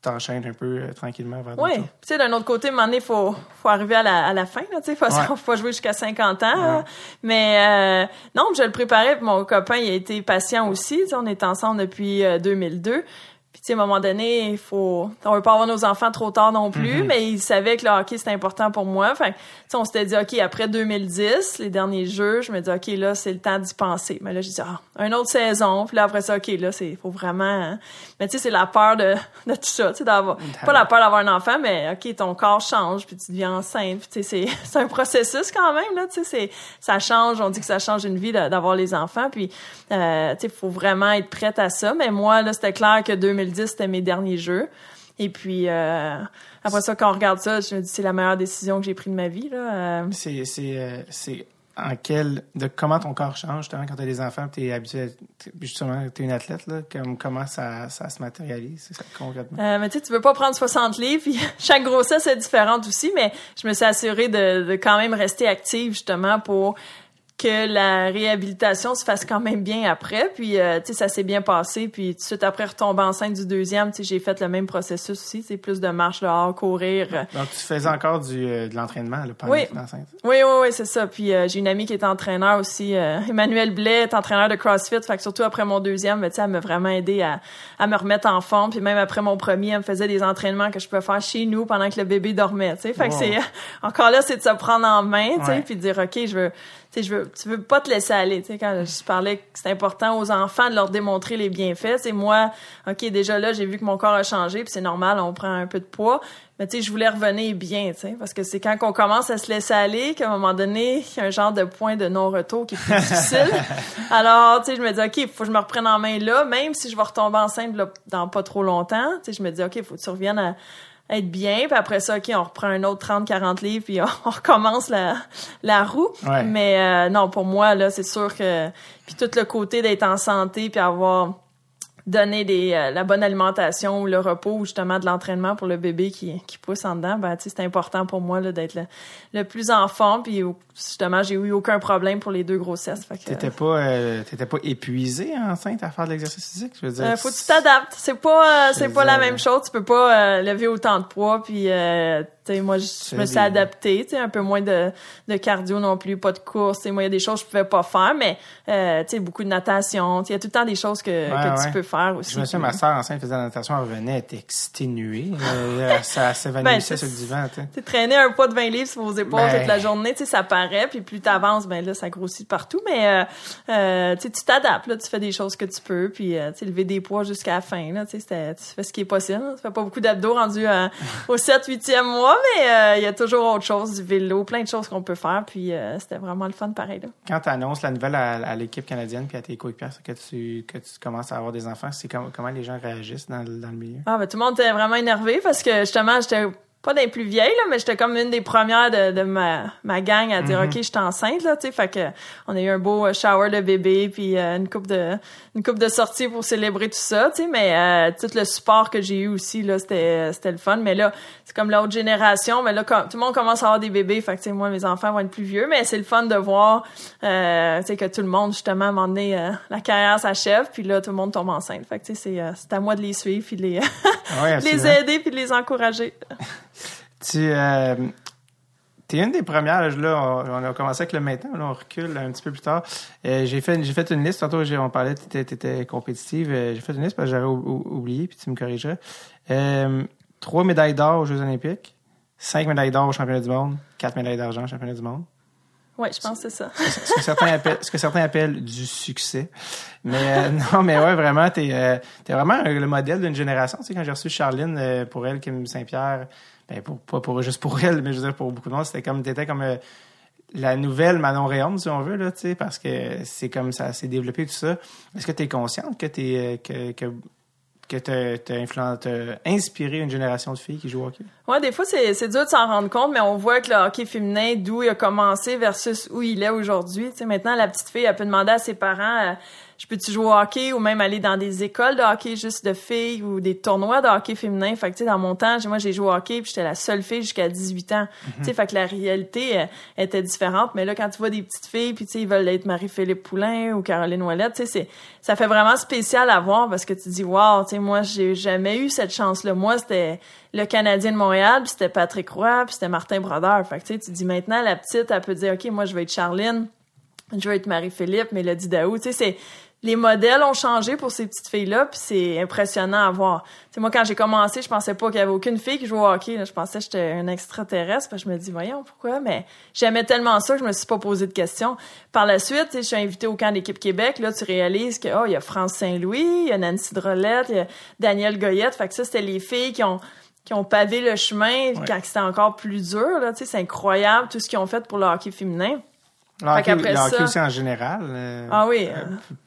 A: t'enchaînes un peu euh, tranquillement vers
C: Oui. Tu sais, d'un autre côté, à un moment donné, faut, faut arriver à la, à la fin, là, tu sais. Faut,
A: Ouais.
C: faut pas jouer jusqu'à 50 ans. là. Mais, euh, non, je le préparais, puis mon copain, il a été patient aussi. Tu sais, on est ensemble depuis euh, 2002. Puis, tu sais, à un moment donné, il faut, on veut pas avoir nos enfants trop tard non plus, mais il savait que le hockey, c'était important pour moi. Fait que, tu sais, on s'était dit, OK, après 2010, les derniers jeux, je me dis, OK, là, c'est le temps d'y penser. Mais là, j'ai dit, ah, une autre saison. Puis là, après ça, OK, là, c'est, faut vraiment, hein. Mais tu sais, c'est la peur de, de tout ça, tu sais, d'avoir, pas la peur d'avoir un enfant, mais OK, ton corps change, puis tu deviens enceinte. Puis, tu sais, c'est, c'est un processus quand même, là, tu sais, c'est, ça change, on dit que ça change une vie d'avoir les enfants. Puis, euh, tu sais, faut vraiment être prête à ça. Mais moi, là, c'était clair que 2010, c'était mes derniers jeux. Et puis, euh, après ça, quand on regarde ça, je me dis, c'est la meilleure décision que j'ai prise de ma vie, là. Euh,
A: C'est c'est euh, c'est en quel de comment ton corps change justement quand tu as des enfants, tu es habitué à- justement tu es une athlète là, comme comment ça, ça se matérialise ça, concrètement?
C: Euh, mais tu sais, tu veux pas prendre 60 livres, puis chaque grossesse est différente aussi, mais je me suis assurée de, de quand même rester active justement pour que la réhabilitation se fasse quand même bien après. Puis, euh, tu sais, ça s'est bien passé. Puis, tout de suite après retomber enceinte du deuxième, tu sais, j'ai fait le même processus aussi. C'est plus de marche dehors, courir. euh,
A: Donc tu faisais encore du euh, de l'entraînement là, pendant
C: Oui.
A: que t'étais enceinte?
C: Oui, oui, oui, c'est ça. Puis euh, j'ai une amie qui est entraîneur aussi. euh, Emmanuel Blais est entraîneur de CrossFit. Fait que surtout après mon deuxième, ben, tu sais, elle m'a vraiment aidé à, à me remettre en forme. Puis même après mon premier, elle me faisait des entraînements que je pouvais faire chez nous pendant que le bébé dormait. Tu sais, fait que c'est encore là, c'est de se prendre en main, tu sais,
A: Ouais.
C: puis de dire ok, je veux, je veux, tu veux pas te laisser aller. Tu sais, quand je parlais que c'est important aux enfants de leur démontrer les bienfaits. C'est moi, ok, déjà là, j'ai vu que mon corps a changé, puis c'est normal, on prend un peu de poids. Mais tu sais, je voulais revenir bien, tu sais, parce que c'est quand on commence à se laisser aller qu'à un moment donné, il y a un genre de point de non-retour qui est plus difficile. Alors, tu sais, je me dis, OK, il faut que je me reprenne en main là, même si je vais retomber enceinte là, dans pas trop longtemps. Tu sais, je me dis, OK, il faut que tu reviennes à à être bien, puis après ça, OK, on reprend un autre 30-40 livres, puis on, on recommence la, la roue.
A: Ouais.
C: Mais euh, non, pour moi, là, c'est sûr que... Puis tout le côté d'être en santé, puis avoir donné des, euh, la bonne alimentation ou le repos ou justement de l'entraînement pour le bébé qui, qui pousse en dedans, ben, tu sais, c'est important pour moi là, d'être le, le plus en forme. Puis justement, j'ai eu aucun problème pour les deux grossesses.
A: T'étais pas euh, t'étais pas épuisé enceinte à faire de l'exercice physique, je veux dire.
C: euh, faut que tu t'adaptes. C'est pas, euh, c'est pas la même chose. Tu peux pas euh, lever autant de poids. Puis, tu moi, je me suis adaptée. Tu un peu moins de, de cardio non plus, pas de course. Tu moi, il y a des choses que je pouvais pas faire, mais euh, tu beaucoup de natation. Tu Il y a tout le temps des choses que, que
A: ouais.
C: tu peux faire aussi.
A: Je me souviens, ma soeur enceinte faisait de la natation, elle revenait, elle était exténuée. Euh, ça s'évanouissait
C: Ben,
A: sur le divan. tu
C: tu traîner un poids de 20 livres sur vos épaules
A: Ben.
C: toute la journée, tu sais, ça paraît, puis plus t'avances, ben là, ça grossit de partout, mais euh, euh, tu tu t'adaptes, là, tu fais des choses que tu peux, puis euh, tu sais, lever des poids jusqu'à la fin, là, tu tu fais ce qui est possible. Tu fais pas beaucoup d'abdos rendus au 7 8e mois, mais euh, il y a toujours autre chose, du vélo, plein de choses qu'on peut faire, puis euh, c'était vraiment le fun pareil, là.
A: Quand tu annonces la nouvelle à, à l'équipe canadienne puis à tes coéquipiers que tu, que tu commences à avoir des enfants, c'est comme, comment les gens réagissent dans, le- dans le milieu?
C: Ah, ben, tout le monde était vraiment énervé parce que justement, j'étais pas des plus vieilles, là, mais j'étais comme une des premières de, de ma, ma gang à dire, OK, je suis enceinte, là, tu sais. Fait que, on a eu un beau shower de bébé, puis euh, une coupe de, une coupe de sorties pour célébrer tout ça, tu sais. Mais euh, tout le support que j'ai eu aussi, là, c'était, c'était le fun. Mais là, c'est comme l'autre génération, mais là, comme, tout le monde commence à avoir des bébés. Fait que, tu sais, moi, mes enfants vont être plus vieux, mais c'est le fun de voir, euh, tu sais, que tout le monde, justement, à un moment donné, euh, la carrière s'achève, puis là, tout le monde tombe enceinte. Fait que, tu sais, c'est, euh, c'est à moi de les suivre, puis de les,
A: Ouais,
C: les aider, puis de les encourager.
A: Tu euh, es une des premières, là, là, on, on a commencé avec le maintenant, là, on recule un petit peu plus tard. Euh, j'ai fait fait une liste, tantôt on parlait, tu étais, compétitive, euh, j'ai fait une liste parce que j'avais ou- ou- oublié, puis tu me corrigerais. Euh, trois médailles d'or aux Jeux olympiques, cinq médailles d'or au championnat du monde, quatre médailles d'argent au championnat du monde.
C: Oui, je pense que c'est ça.
A: ce que certains appellent, ce que certains appellent du succès. Mais euh, non, mais ouais, vraiment, t'es es vraiment le modèle d'une génération. Tu sais, quand j'ai reçu Charline pour elle, Kim Saint-Pierre, ben pour, pas pour juste pour elle, mais je veux dire pour beaucoup de monde, c'était comme t'étais comme la nouvelle Manon Réaume, si on veut, là, tu parce que c'est comme ça s'est développé tout ça. Est-ce que tu es consciente que t'es que, que que tu as, inspiré une génération de filles qui jouent au hockey?
C: Ouais, des fois, c'est dur de s'en rendre compte, mais on voit que le hockey féminin, d'où il a commencé versus où il est aujourd'hui. Tu sais, maintenant, la petite fille, elle peut demander à ses parents, euh, je peux-tu jouer au hockey ou même aller dans des écoles de hockey juste de filles ou des tournois de hockey féminin. Fait que, tu sais, dans mon temps, moi, j'ai joué au hockey puis j'étais la seule fille jusqu'à 18 ans. Mhm. Tu sais, fait que la réalité euh, était différente. Mais là, quand tu vois des petites filles puis, tu sais, ils veulent être Marie-Philippe Poulain ou Caroline Ouellette, tu sais, ça fait vraiment spécial à voir parce que tu dis, wow, tu sais, moi, j'ai jamais eu cette chance-là. Moi, c'était le Canadien de Montréal, puis c'était Patrick Roy, puis c'était Martin Brodeur. Fait que, tu sais, tu dis maintenant, la petite, elle peut dire, OK, moi, je vais être Charline, je vais être Marie-Philippe, Mélodie Daou. Tu sais, c'est les modèles ont changé pour ces petites filles-là, puis c'est impressionnant à voir. sais, moi, quand j'ai commencé, je pensais pas qu'il y avait aucune fille qui jouait au hockey. Je pensais que j'étais un extraterrestre. je me dis, voyons, pourquoi? Mais j'aimais tellement ça que je me suis pas posé de questions. Par la suite, je suis invitée au camp d'équipe Québec. Là, tu réalises que, oh, il y a France Saint-Louis, il y a Nancy Drolette, il y a Danielle Goyette. Fait que ça, c'était les filles qui ont qui ont pavé le chemin quand c'était encore plus dur. Là, c'est incroyable tout ce qu'ils ont fait pour le hockey féminin.
A: Le hockey, le hockey aussi en général. Euh,
C: ah oui.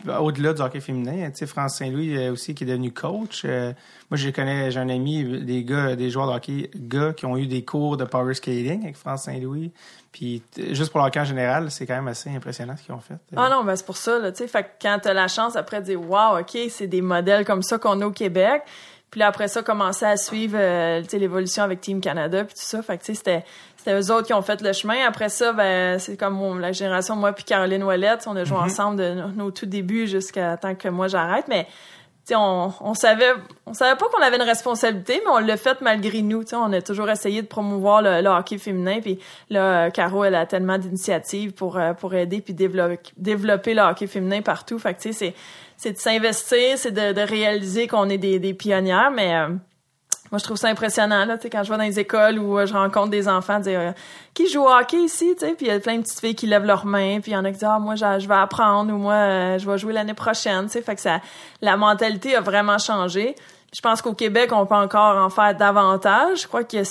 A: Euh, Au-delà du hockey féminin, tu sais, France Saint-Louis euh, aussi qui est devenu coach. moi, je connais, j'ai un ami, des gars, des joueurs de hockey, gars qui ont eu des cours de power skating avec France Saint-Louis. Puis juste pour le hockey en général, c'est quand même assez impressionnant ce qu'ils ont fait.
C: Ah non, ben c'est pour ça, tu sais. Fait que quand t'as la chance après de dire, wow, ok, c'est des modèles comme ça qu'on a au Québec. Puis là, après ça, commencer à suivre euh, l'évolution avec Team Canada puis tout ça. Fait que c'était c'était eux autres qui ont fait le chemin. Après ça, ben c'est comme la génération moi puis Caroline Ouellette, on a joué mm-hmm. ensemble de nos, tout débuts jusqu'à temps que moi j'arrête. Mais on, on savait on savait pas qu'on avait une responsabilité, mais on l'a fait malgré nous. On a toujours essayé de promouvoir le, hockey féminin. Puis là, Caro, elle a tellement d'initiatives pour euh, pour aider puis développer développer le hockey féminin partout. Fait que tu sais, c'est c'est de s'investir, c'est de, de, réaliser qu'on est des, des, pionnières, mais euh, moi je trouve ça impressionnant là, quand je vais dans les écoles où euh, je rencontre des enfants dire euh, qui joue hockey ici, tu sais, puis il y a plein de petites filles qui lèvent leurs mains, puis il y en a qui disent ah moi je, vais apprendre ou moi je vais jouer l'année prochaine, tu sais, fait que ça la mentalité a vraiment changé. Je pense qu'au Québec, on peut encore en faire davantage. Je crois a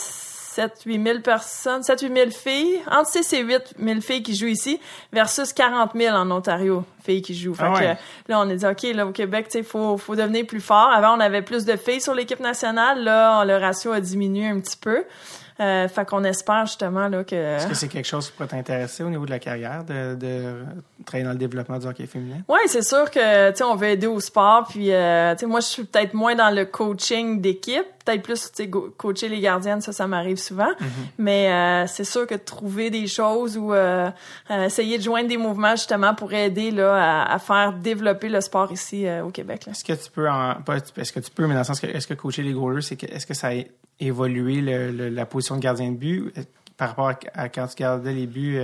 C: 7 8 000 personnes, 7 8 000 filles, entre 6 et 8 000 filles qui jouent ici versus 40 000 en Ontario, filles qui jouent. Ah là, on a dit, OK, là, au Québec, il faut, faut devenir plus fort. Avant, on avait plus de filles sur l'équipe nationale. Là, le ratio a diminué un petit peu. Euh, fait qu'on espère justement là que.
A: Est-ce que c'est quelque chose qui pourrait t'intéresser au niveau de la carrière, de, de travailler dans le développement du hockey féminin?
C: Oui, c'est sûr que tu sais, on veut aider au sport, puis euh, tu sais, moi je suis peut-être moins dans le coaching d'équipe, peut-être plus tu sais, coacher les gardiennes, ça, ça m'arrive souvent. Mm-hmm. Mais euh, c'est sûr que trouver des choses ou euh, euh, essayer de joindre des mouvements justement pour aider là à, à faire développer le sport ici au Québec.
A: Est-ce que tu peux en, pas, est-ce que tu peux, mais dans le sens que est-ce que coacher les goalers, c'est que est-ce que ça a évolué le, la position de gardien de but par rapport à, quand tu gardais les buts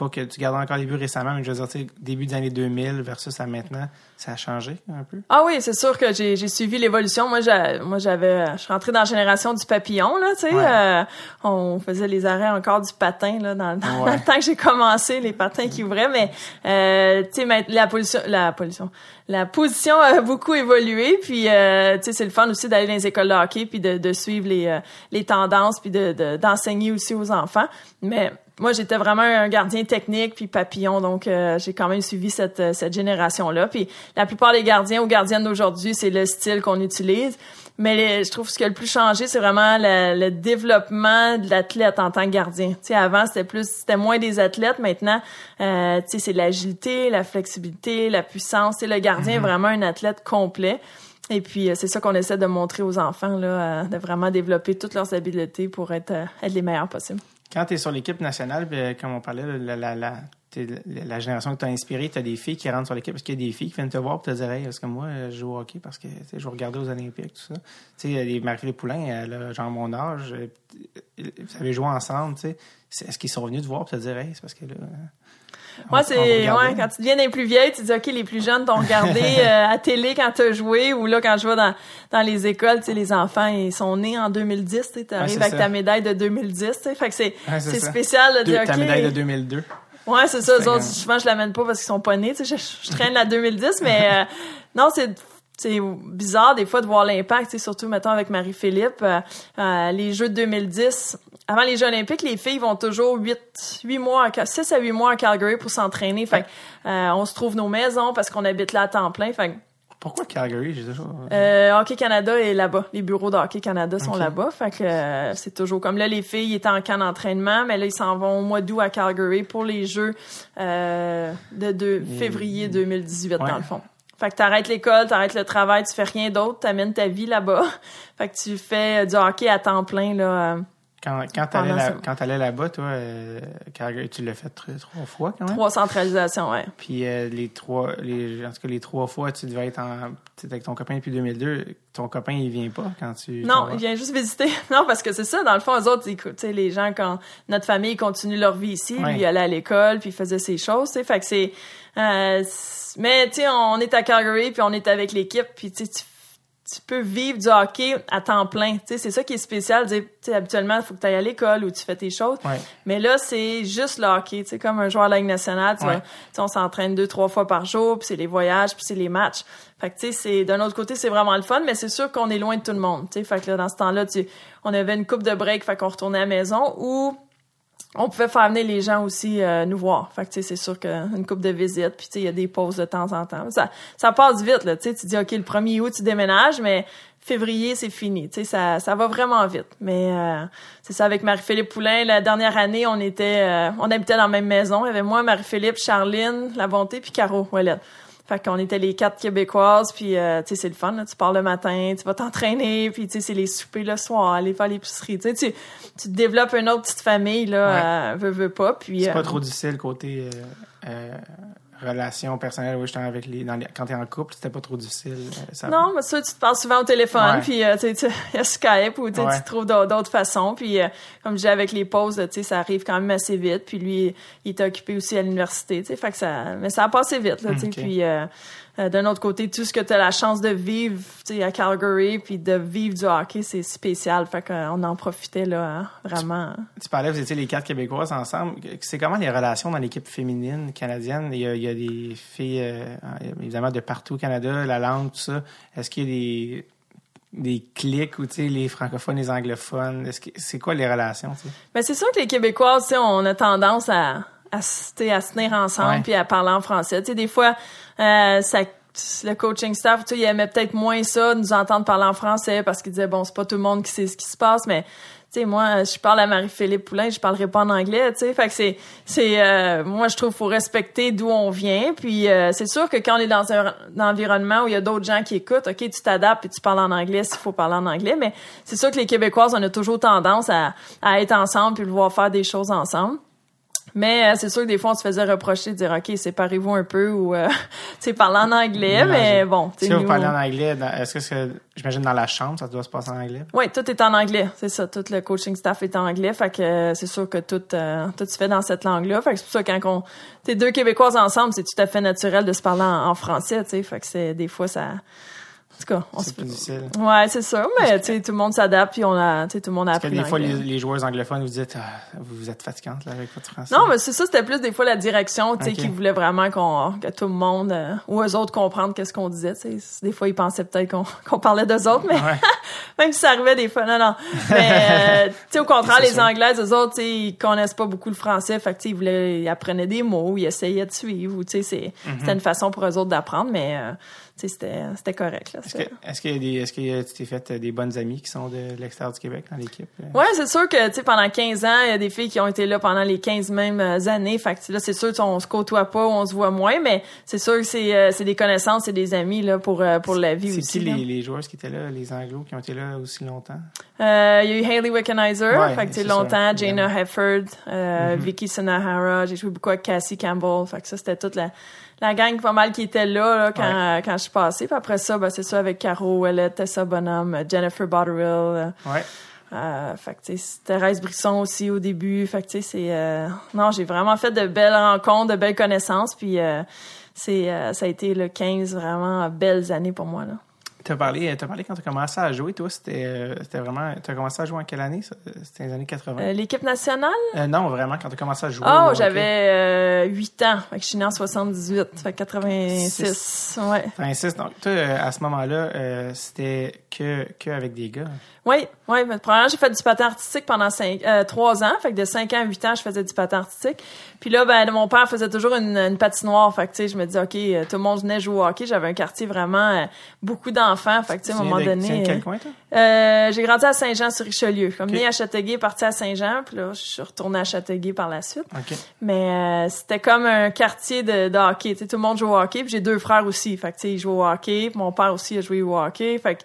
A: pas que tu gardes encore les buts récemment, mais je veux dire, début des années 2000 versus à maintenant, ça a changé un peu?
C: Ah oui, c'est sûr que j'ai suivi l'évolution. Moi, moi, j'avais, je suis rentrée dans la génération du papillon, là, tu sais. Euh, on faisait les arrêts encore du patin, là, dans, le temps que j'ai commencé, les patins qui ouvraient, mais, euh, tu sais, la position, la position, la position a beaucoup évolué, puis, euh, c'est le fun aussi d'aller dans les écoles de hockey, puis de, de suivre les, les tendances, puis de, d'enseigner aussi aux enfants. Mais, moi, j'étais vraiment un gardien technique puis papillon, donc euh, j'ai quand même suivi cette, euh, cette génération-là. Puis la plupart des gardiens ou gardiennes d'aujourd'hui, c'est le style qu'on utilise. Mais je trouve que ce qui a le plus changé, c'est vraiment le, développement de l'athlète en tant que gardien. Tu sais, avant, c'était plus, c'était moins des athlètes. Maintenant, euh, tu sais, c'est l'agilité, la flexibilité, la puissance. C'est le gardien est mhm. vraiment un athlète complet. Et puis, c'est ça qu'on essaie de montrer aux enfants, là, de vraiment développer toutes leurs habiletés pour être, être les meilleurs possibles.
A: Quand tu es sur l'équipe nationale, comme on parlait, la, la, la, la génération que tu as inspirée, tu as des filles qui rentrent sur l'équipe. Est-ce qu'il y a des filles qui viennent te voir pour te dire Hey, est-ce que moi, je joue au hockey parce que je regarder aux Olympiques, tout ça? Tu sais, Marie-Philippe Poulain, elle a genre mon âge, vous avez joué ensemble, tu sais. Est-ce qu'ils sont venus te voir pour te dire Hey, c'est parce que là.
C: Moi, c'est ouais, quand tu deviens les plus vieilles, tu dis OK, les plus jeunes t'ont regardé euh, à télé quand tu as joué ou là quand je vais dans dans les écoles, tu sais les enfants ils sont nés en 2010, tu arrives avec ta médaille de 2010, tu sais, fait que c'est c'est spécial de dire
A: Ta médaille de 2002.
C: Ouais, c'est ça.
A: C'est
C: autres, souvent, je l'amène pas parce qu'ils sont pas nés. Tu sais, je, je traîne la 2010, mais euh, non, c'est c'est bizarre des fois de voir l'impact, surtout mettons avec Marie-Philippe. euh, euh, les Jeux de 2010, avant les Jeux olympiques, les filles vont toujours 8, 8 mois, à Cal- 6 à 8 mois à Calgary pour s'entraîner. Fait euh, on se trouve nos maisons parce qu'on habite là à temps plein. Fait
A: Pourquoi Calgary? J'ai toujours...
C: euh, Hockey Canada est là-bas. Les bureaux de Hockey Canada sont là-bas. Fait que euh, c'est toujours comme là, les filles étaient en camp d'entraînement, mais là, ils s'en vont au mois d'août à Calgary pour les Jeux euh, de, de février 2018,
A: Ouais.
C: dans le fond. Fait que t'arrêtes l'école, t'arrêtes le travail, tu fais rien d'autre, t'amènes ta vie là-bas. Fait que tu fais euh, du hockey à temps plein, là.
A: Quand, quand t'allais
C: Pendant
A: là, là-bas, toi, euh, Calgary, tu l'as fait tr- trois fois quand même?
C: Trois centralisations, ouais.
A: Puis euh, les trois, les, en tout cas les trois fois, tu devais être en, tu avec ton copain depuis 2002. Ton copain, il vient pas quand tu.
C: Non, il vient juste visiter. Non, parce que c'est ça, dans le fond, eux autres, ils- tu sais, les gens, quand notre famille continue leur vie ici,
A: Ouais.
C: lui, il allait à l'école, puis il faisait ses choses, tu fait que c'est... euh, mais, tu sais, on est à Calgary, puis on est avec l'équipe, puis tu tu peux vivre du hockey à temps plein. Tu sais, c'est ça qui est spécial. Tu sais, habituellement, il faut que tu ailles à l'école ou tu fais tes choses.
A: Ouais.
C: Mais là, c'est juste le hockey. Tu sais, comme un joueur de la Ligue nationale, tu
A: Ouais.
C: vois, tu sais, on s'entraîne deux, trois fois par jour, puis c'est les voyages, puis c'est les matchs. Fait que, tu sais, c'est, d'un autre côté, c'est vraiment le fun, mais c'est sûr qu'on est loin de tout le monde. Tu sais, fait que là, dans ce temps-là, tu, on avait une coupe de break, fait qu'on retournait à la maison ou on pouvait faire venir les gens aussi euh, nous voir. Fait que, c'est sûr qu'une coupe de visite, puis il y a des pauses de temps en temps. Ça, ça passe vite, là. Tu dis, OK, le 1er août, tu déménages, mais février, c'est fini. Tu ça, ça va vraiment vite. Mais euh, c'est ça, avec Marie-Philippe Poulain, la dernière année, on était, euh, on habitait dans la même maison. Il y avait moi, Marie-Philippe, Charline, La Bonté, puis Caro Ouellette. Fait qu'on était les quatre Québécoises, puis euh, tu sais, c'est le fun, là. tu pars le matin, tu vas t'entraîner, puis tu sais, c'est les soupers le soir, aller faire l'épicerie, tu sais, tu, développes une autre petite famille, là, euh, veux, veux pas, puis...
A: C'est
C: euh,
A: pas trop difficile côté euh, euh, relation personnelle. Oui, j'étais avec les, dans les, quand t'es en couple, c'était pas trop difficile. euh, ça-
C: Non, mais ça, tu te parles souvent au téléphone, puis euh, tu sais, tu- il y a Skype ou
A: Ouais.
C: tu trouves d'autres façons. Puis, euh, comme je disais, avec les pauses, tu sais, ça arrive quand même assez vite. Puis lui, il était occupé aussi à l'université, tu sais, fait que ça... Mais ça a passé vite, là, tu sais.
A: Ok.
C: Puis, euh, euh, d'un autre côté, tout ce que tu as la chance de vivre, à Calgary, puis de vivre du hockey, c'est spécial. Fait qu'on en profitait, là, hein, vraiment.
A: Tu parlais, vous étiez les quatre Québécoises ensemble. C'est comment les relations dans l'équipe féminine canadienne? Il y a, il y a des filles, euh, évidemment, de partout au Canada, la langue, tout ça. Est-ce qu'il y a des, des clics sais, les francophones, les anglophones? C'est quoi les relations?
C: Mais c'est sûr que les sais, on a tendance à, à, à se tenir ensemble puis à parler en français. Tu sais, des fois, euh, ça, le coaching staff, tu sais, il aimait peut-être moins ça, nous entendre parler en français parce qu'il disait, bon, c'est pas tout le monde qui sait ce qui se passe, mais tu sais, moi, je parle à Marie-Philippe Poulain, je parlerai pas en anglais, tu sais. Fait que c'est, c'est, euh, moi, je trouve qu'il faut respecter d'où on vient. Puis euh, c'est sûr que quand on est dans un, un environnement où il y a d'autres gens qui écoutent, ok, tu t'adaptes et tu parles en anglais s'il faut parler en anglais. Mais c'est sûr que les Québécoises, on a toujours tendance à, à être ensemble puis vouloir faire des choses ensemble. Mais euh, c'est sûr que des fois, on se faisait reprocher de dire, OK, séparez-vous un peu ou, euh, tu parler en anglais, mais bon. tu sais,
A: Si vous
C: nous,
A: parlez en anglais, est-ce que c'est, j'imagine dans la chambre, ça doit se passer en anglais?
C: Oui, tout est en anglais, c'est ça. Tout le coaching staff est en anglais, fait que euh, c'est sûr que tout, euh, tout se fait dans cette langue-là. Fait que c'est pour ça que quand on, t'es deux Québécoises ensemble, c'est tout à fait naturel de se parler en, en français, tu sais. Fait que c'est des fois ça, tout cas, on se
A: plus difficile.
C: Ouais, c'est ça, mais tu sais, tout le monde s'adapte puis on a, tu sais, tout le monde a
A: Parce que
C: appris
A: des fois, les, les joueurs anglophones vous dites, ah, vous êtes fatigante, là, avec votre français.
C: Non, mais c'est ça, c'était plus des fois la direction, tu sais, qui voulait vraiment qu'on, que tout le monde, euh, ou eux autres comprennent qu'est-ce qu'on disait, tu sais. Des fois, ils pensaient peut-être qu'on, qu'on parlait d'eux autres, mais
A: Ouais.
C: même si ça arrivait des fois, non, non. Mais, euh, tu sais, au contraire, les
A: ça.
C: Anglaises, eux autres, tu sais, ils connaissent pas beaucoup le français, fait que, tu sais, ils voulaient, ils apprenaient des mots, ils essayaient de suivre, ou, tu sais, c'est,
A: Mhm.
C: c'était une façon pour eux autres d'apprendre, mais, euh, c'était, correct.
A: Est-ce que, est-ce qu'il y a des, est-ce que tu t'es fait euh, des bonnes amies qui sont de l'extérieur du Québec dans l'équipe? euh?
C: Ouais, c'est sûr que, pendant 15 ans, il y a des filles qui ont été là pendant les 15 mêmes euh, années. Fait que là, c'est sûr qu'on se côtoie pas, on se voit moins, mais c'est sûr que c'est, c'est des connaissances, c'est des amis, là, pour, pour la vie
A: C'est
C: aussi.
A: qui
C: là.
A: les, les joueuses qui étaient là, les anglos qui ont été là aussi longtemps?
C: Euh, il y a eu Hayley Wickenheiser,
A: Ouais,
C: fait que,
A: c'est
C: longtemps, Jana. Hefford, euh,
A: Mhm.
C: Vicky Sunahara, j'ai joué beaucoup avec Cassie Campbell. Fait que ça, c'était toute la, la gang pas mal qui était là, là, quand, euh, quand je suis passée. Puis après ça, ben, c'est ça avec Caro Ouellet, Tessa Bonhomme, euh, Jennifer Botterill, euh,
A: Ouais.
C: Euh, fait que, tu sais, c'est Thérèse Brisson aussi au début. Fait que, tu sais, c'est... euh, Non, j'ai vraiment fait de belles rencontres, de belles connaissances. Puis, euh, c'est, euh, ça a été le 15 vraiment belles années pour moi, là.
A: Tu as parlé, as parlé quand tu as commencé à jouer, toi, c'était euh, vraiment. Tu as commencé à jouer en quelle année? C'était les années 80
C: Euh, L'équipe nationale?
A: Euh, Non, vraiment, quand tu as commencé à jouer.
C: Oh, j'avais euh, 8 ans. Fait que je suis née en 78. Fait que 86. Ouais.
A: 26. Donc, toi, euh, à ce moment-là, euh, c'était que, que avec des gars?
C: Oui, oui. Mais premièrement, j'ai fait du patin artistique pendant 5, euh, 3 ans. Fait que de 5 ans à 8 ans, je faisais du patin artistique. Puis là, ben, mon père faisait toujours une, une patinoire. Fait que, tu sais, je me disais, OK, euh, tout le monde venait jouer au hockey. J'avais un quartier vraiment, euh, beaucoup d'enfants. Fait que, tu sais, à un moment
A: tu
C: donné.
A: viens de quel coin, toi?
C: Euh, j'ai grandi à Saint-Jean-sur-Richelieu. Comme
A: Ok.
C: né à Châteauguay, parti à Saint-Jean, puis là, je suis retournée à Châteauguay par la suite. Mais euh, c'était comme un quartier de, de hockey. Tu sais, tout le monde joue au hockey. Puis j'ai deux frères aussi. Fait que, tu sais, ils jouent au hockey. Puis mon père aussi a joué au hockey. Fait que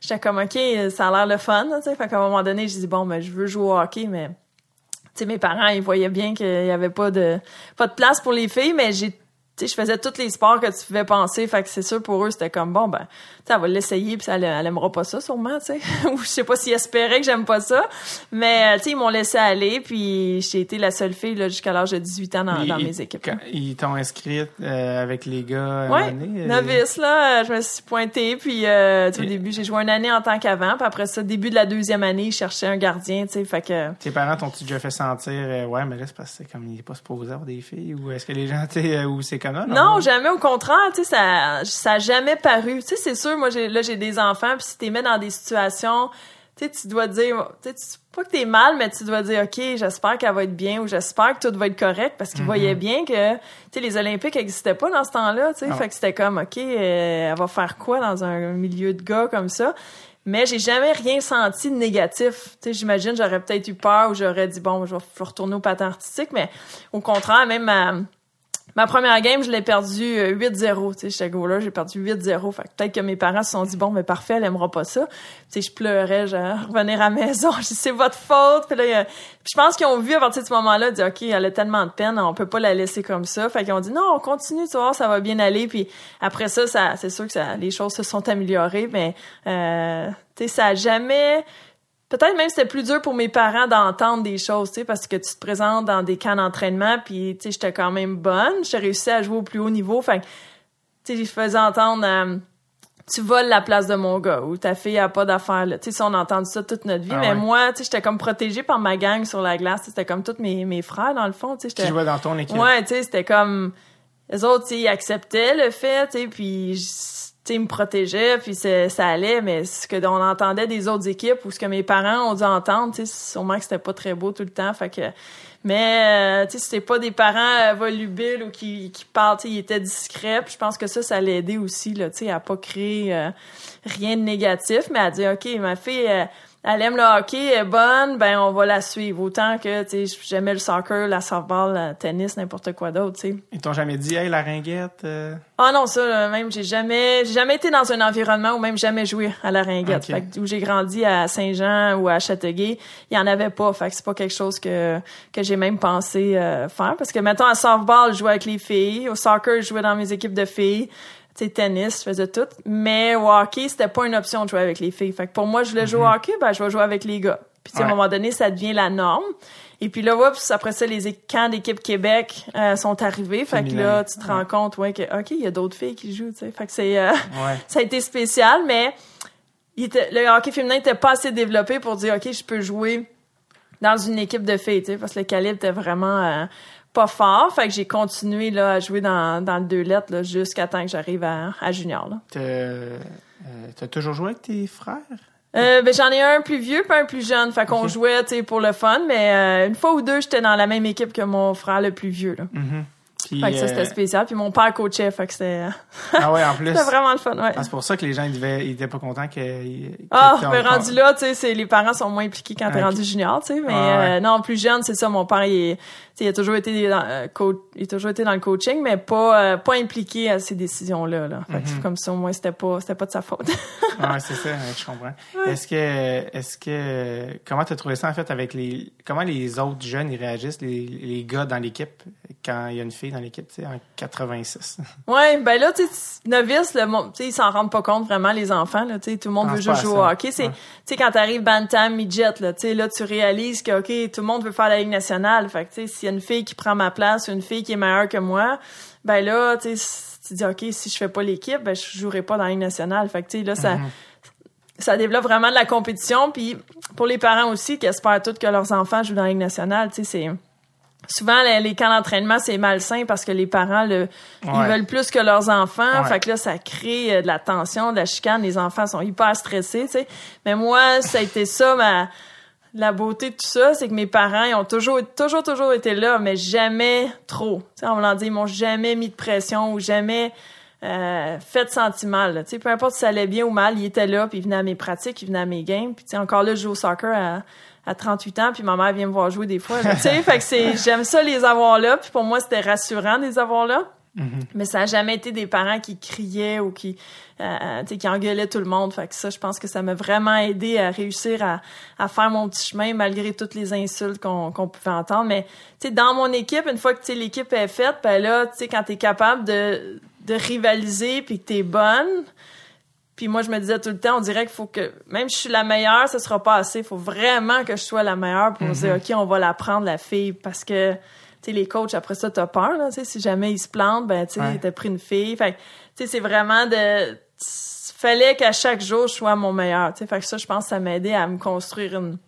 C: j'étais comme, OK, ça a l'air le fun. Tu sais, fait qu'à un moment donné, j'ai dit, bon, ben, je veux jouer au hockey, mais... Tu sais, mes parents, ils voyaient bien qu'il y avait pas de pas de place pour les filles, mais j'ai tu sais, je faisais tous les sports que tu pouvais penser, fait que c'est sûr pour eux c'était comme bon ben, tu sais, elle va l'essayer puis elle, elle aimera pas ça sûrement, tu sais, ou je sais pas s'ils espéraient que j'aime pas ça, mais euh, tu sais ils m'ont laissé aller puis j'ai été la seule fille là jusqu'à l'âge de 18 ans dans, dans mes équipes.
A: quand-. Ils t'ont inscrite euh, avec les gars
C: Ouais,
A: euh,
C: novice là, je me suis pointée puis euh, tu au début j'ai joué une année en tant qu'avant, puis après ça début de la deuxième année, ils cherchaient un gardien, tu sais, fait que
A: Tes parents t'ont-tu déjà fait sentir, euh, ouais, mais là, c'est parce que c'est comme il est pas supposé avoir des filles, ou est-ce que les gens, tu sais, euh, ou c'est
C: Non, jamais. Au contraire, tu sais, ça, ça a jamais paru. Tu sais, c'est sûr, moi, là, j'ai des enfants, puis si t'es mis dans des situations, tu sais, tu dois dire, tu sais, pas que t'es mal, mais tu dois dire, OK, j'espère qu'elle va être bien, ou j'espère que tout va être correct, parce qu'ils voyaient bien que, tu sais, les Olympiques n'existaient pas dans ce temps-là, tu sais. Fait que c'était comme, OK, euh, elle va faire quoi dans un milieu de gars comme ça? Mais j'ai jamais rien senti de négatif. Tu sais, j'imagine, j'aurais peut-être eu peur ou j'aurais dit, bon, je vais retourner au patin artistique, mais au contraire, même ma, Ma première game, je l'ai perdu euh, 8-0. Tu sais, j'étais goaler, j'ai perdu 8-0. Fait que peut-être que mes parents se sont dit, bon, mais parfait, elle aimera pas ça. Tu sais, je pleurais, je revenir à la maison. C'est votre faute. Puis là, je pense qu'ils ont vu à partir de ce moment-là, dit, OK, elle a tellement de peine, on peut pas la laisser comme ça. Fait qu'ils ont dit, non, on continue, tu vois, ça va bien aller. Puis après ça, ça c'est sûr que ça, les choses se sont améliorées, mais, euh, tu sais, ça a jamais, Peut-être même c'était plus dur pour mes parents d'entendre des choses, tu sais, parce que tu te présentes dans des camps d'entraînement, puis tu sais, j'étais quand même bonne, j'ai réussi à jouer au plus haut niveau, fait que, tu sais, je faisais entendre, euh, tu voles la place de mon gars, ou ta fille a pas d'affaires là. Tu sais, on a entendu ça toute notre vie,
A: Ah
C: mais
A: ouais.
C: moi, tu sais, j'étais comme protégée par ma gang sur la glace, c'était comme tous mes, mes frères dans le fond, tu sais, j'étais...
A: jouait dans ton équipe.
C: Ouais, tu sais, c'était comme les autres, ils acceptaient le fait, tu sais, puis me protégeaient, puis ça allait, mais ce que on entendait des autres équipes ou ce que mes parents ont dû entendre, tu sais, que c'était pas très beau tout le temps, fait que mais euh, tu c'était pas des parents euh, volubiles ou qui qui parlent, tu ils étaient discrets, puis je pense que ça ça l'a aidé aussi là, tu sais, à pas créer euh, rien de négatif, mais à dire OK, ma fille euh, elle aime le hockey, elle est bonne, ben on va la suivre. Autant que, tu sais, j'aimais le soccer, la softball, le tennis, n'importe quoi d'autre, tu sais.
A: Ils t'ont jamais dit, hey, la ringuette. euh,
C: Ah non, ça, même, j'ai jamais, j'ai jamais été dans un environnement où même jamais joué à la ringuette. Fait que où j'ai grandi à Saint-Jean ou à Châteauguay, il y en avait pas. Fait que c'est pas quelque chose que, que j'ai même pensé euh, faire. Parce que, mettons, à softball, je jouais avec les filles. Au soccer, je jouais dans mes équipes de filles. Sais, tennis, je faisais tout. Mais au hockey, c'était pas une option de jouer avec les filles. Fait que pour moi, je voulais jouer au hockey, ben, je vais jouer avec les gars. Puis, à un moment donné, ça devient la norme. Et puis là, oups, après ça, les camps d'équipe Québec euh, sont arrivés. Fait que là, tu te rends compte, ouais, que, OK, il y a d'autres filles qui jouent, tu sais. Fait que c'est, euh,
A: Ouais.
C: ça a été spécial, mais il était, le hockey féminin était pas assez développé pour dire, OK, je peux jouer dans une équipe de filles, tu sais, parce que le calibre était vraiment euh, pas fort. Fait que j'ai continué, là, à jouer dans, dans le deux lettres, là, jusqu'à temps que j'arrive à, à junior.
A: T'as euh, toujours joué avec tes frères?
C: Euh, ben, j'en ai un plus vieux puis un plus jeune. Fait qu'on jouait, tu pour le fun, mais euh, une fois ou deux, j'étais dans la même équipe que mon frère le plus vieux, là.
A: Mhm. Puis,
C: Fait que ça,
A: euh,
C: c'était spécial. Puis mon père coachait, fait que c'était
A: Ah ouais, en plus.
C: c'était vraiment le fun, ouais.
A: Ah, c'est pour ça que les gens ils devaient, ils étaient pas contents que. que
C: Ah, mais rendu là, tu sais, les parents sont moins impliqués quand t'es
A: Ok.
C: rendu junior, tu sais. Mais
A: Ah ouais.
C: euh, non, plus jeune, c'est ça. Mon père, il, est- il a toujours été dans, euh, il a toujours été dans le coaching, mais pas euh, pas impliqué à ces décisions-là. Là. Fait que
A: Mhm.
C: comme ça, au moins, c'était pas c'était pas de sa faute.
A: Ouais, c'est ça, je comprends. Est-ce que, est-ce que, comment t'as trouvé ça en fait avec les, comment les autres jeunes ils réagissent, les, les gars dans l'équipe quand il y a une fille dans l'équipe, tu sais, en 86.
C: ouais, ben là, tu sais, novice, le monde, tu sais, ils s'en rendent pas compte vraiment les enfants. Là, tu sais, tout le monde veut juste jouer au hockey. C'est,
A: Ouais.
C: tu sais, quand t'arrives bantam, midget, là, tu sais, là, tu réalises que ok, tout le monde veut faire la ligue nationale. Fait que tu sais, s'il y a une fille qui prend ma place ou une fille qui est meilleure que moi, ben là, tu sais, tu dis, OK, si je fais pas l'équipe, ben, je jouerai pas dans la Ligue nationale. Fait que, tu sais, là, ça, ça développe vraiment de la compétition. Puis pour les parents aussi qui espèrent tous que leurs enfants jouent dans la Ligue nationale, tu sais, c'est... Souvent, les, les camps d'entraînement, c'est malsain parce que les parents, le, ils veulent plus que leurs enfants.
A: Ouais.
C: Fait que là, ça crée euh, de la tension, de la chicane. Les enfants sont hyper stressés, tu sais. Mais moi, ça a été ça, ma... La beauté de tout ça, c'est que mes parents, ils ont toujours, toujours, toujours été là, mais jamais trop. Tu sais, on l'a dit, ils m'ont jamais mis de pression ou jamais euh, fait de sentiment. Là. Tu sais, peu importe si ça allait bien ou mal, ils étaient là, puis ils venaient à mes pratiques, ils venaient à mes games. Puis tu sais, encore là, je joue au soccer à, à 38 ans, puis ma mère vient me voir jouer des fois. Tu sais, fait que c'est, j'aime ça les avoir là, puis pour moi, c'était rassurant de les avoir là. Mais ça a jamais été des parents qui criaient ou qui, euh, tu sais, qui engueulaient tout le monde. Fait que ça, je pense que ça m'a vraiment aidé à réussir à, à faire mon petit chemin malgré toutes les insultes qu'on pouvait entendre. Mais tu sais, dans mon équipe, une fois que tu l'équipe est faite, ben là, tu sais, quand t'es capable de, de rivaliser puis que t'es bonne, puis moi, je me disais tout le temps, on dirait qu'il faut que, même si je suis la meilleure, ce sera pas assez. Il faut vraiment que je sois la meilleure pour dire, OK, on va la prendre, la fille, parce que, tu sais, les coachs, après ça, t'as peur, là, tu sais, si jamais ils se plantent, ben, tu sais,
A: Ouais.
C: t'as pris une fille. Fait que, tu sais, c'est vraiment de, fallait qu'à chaque jour, je sois mon meilleur, tu sais. Fait que ça, je pense ça m'a aidé à me construire une,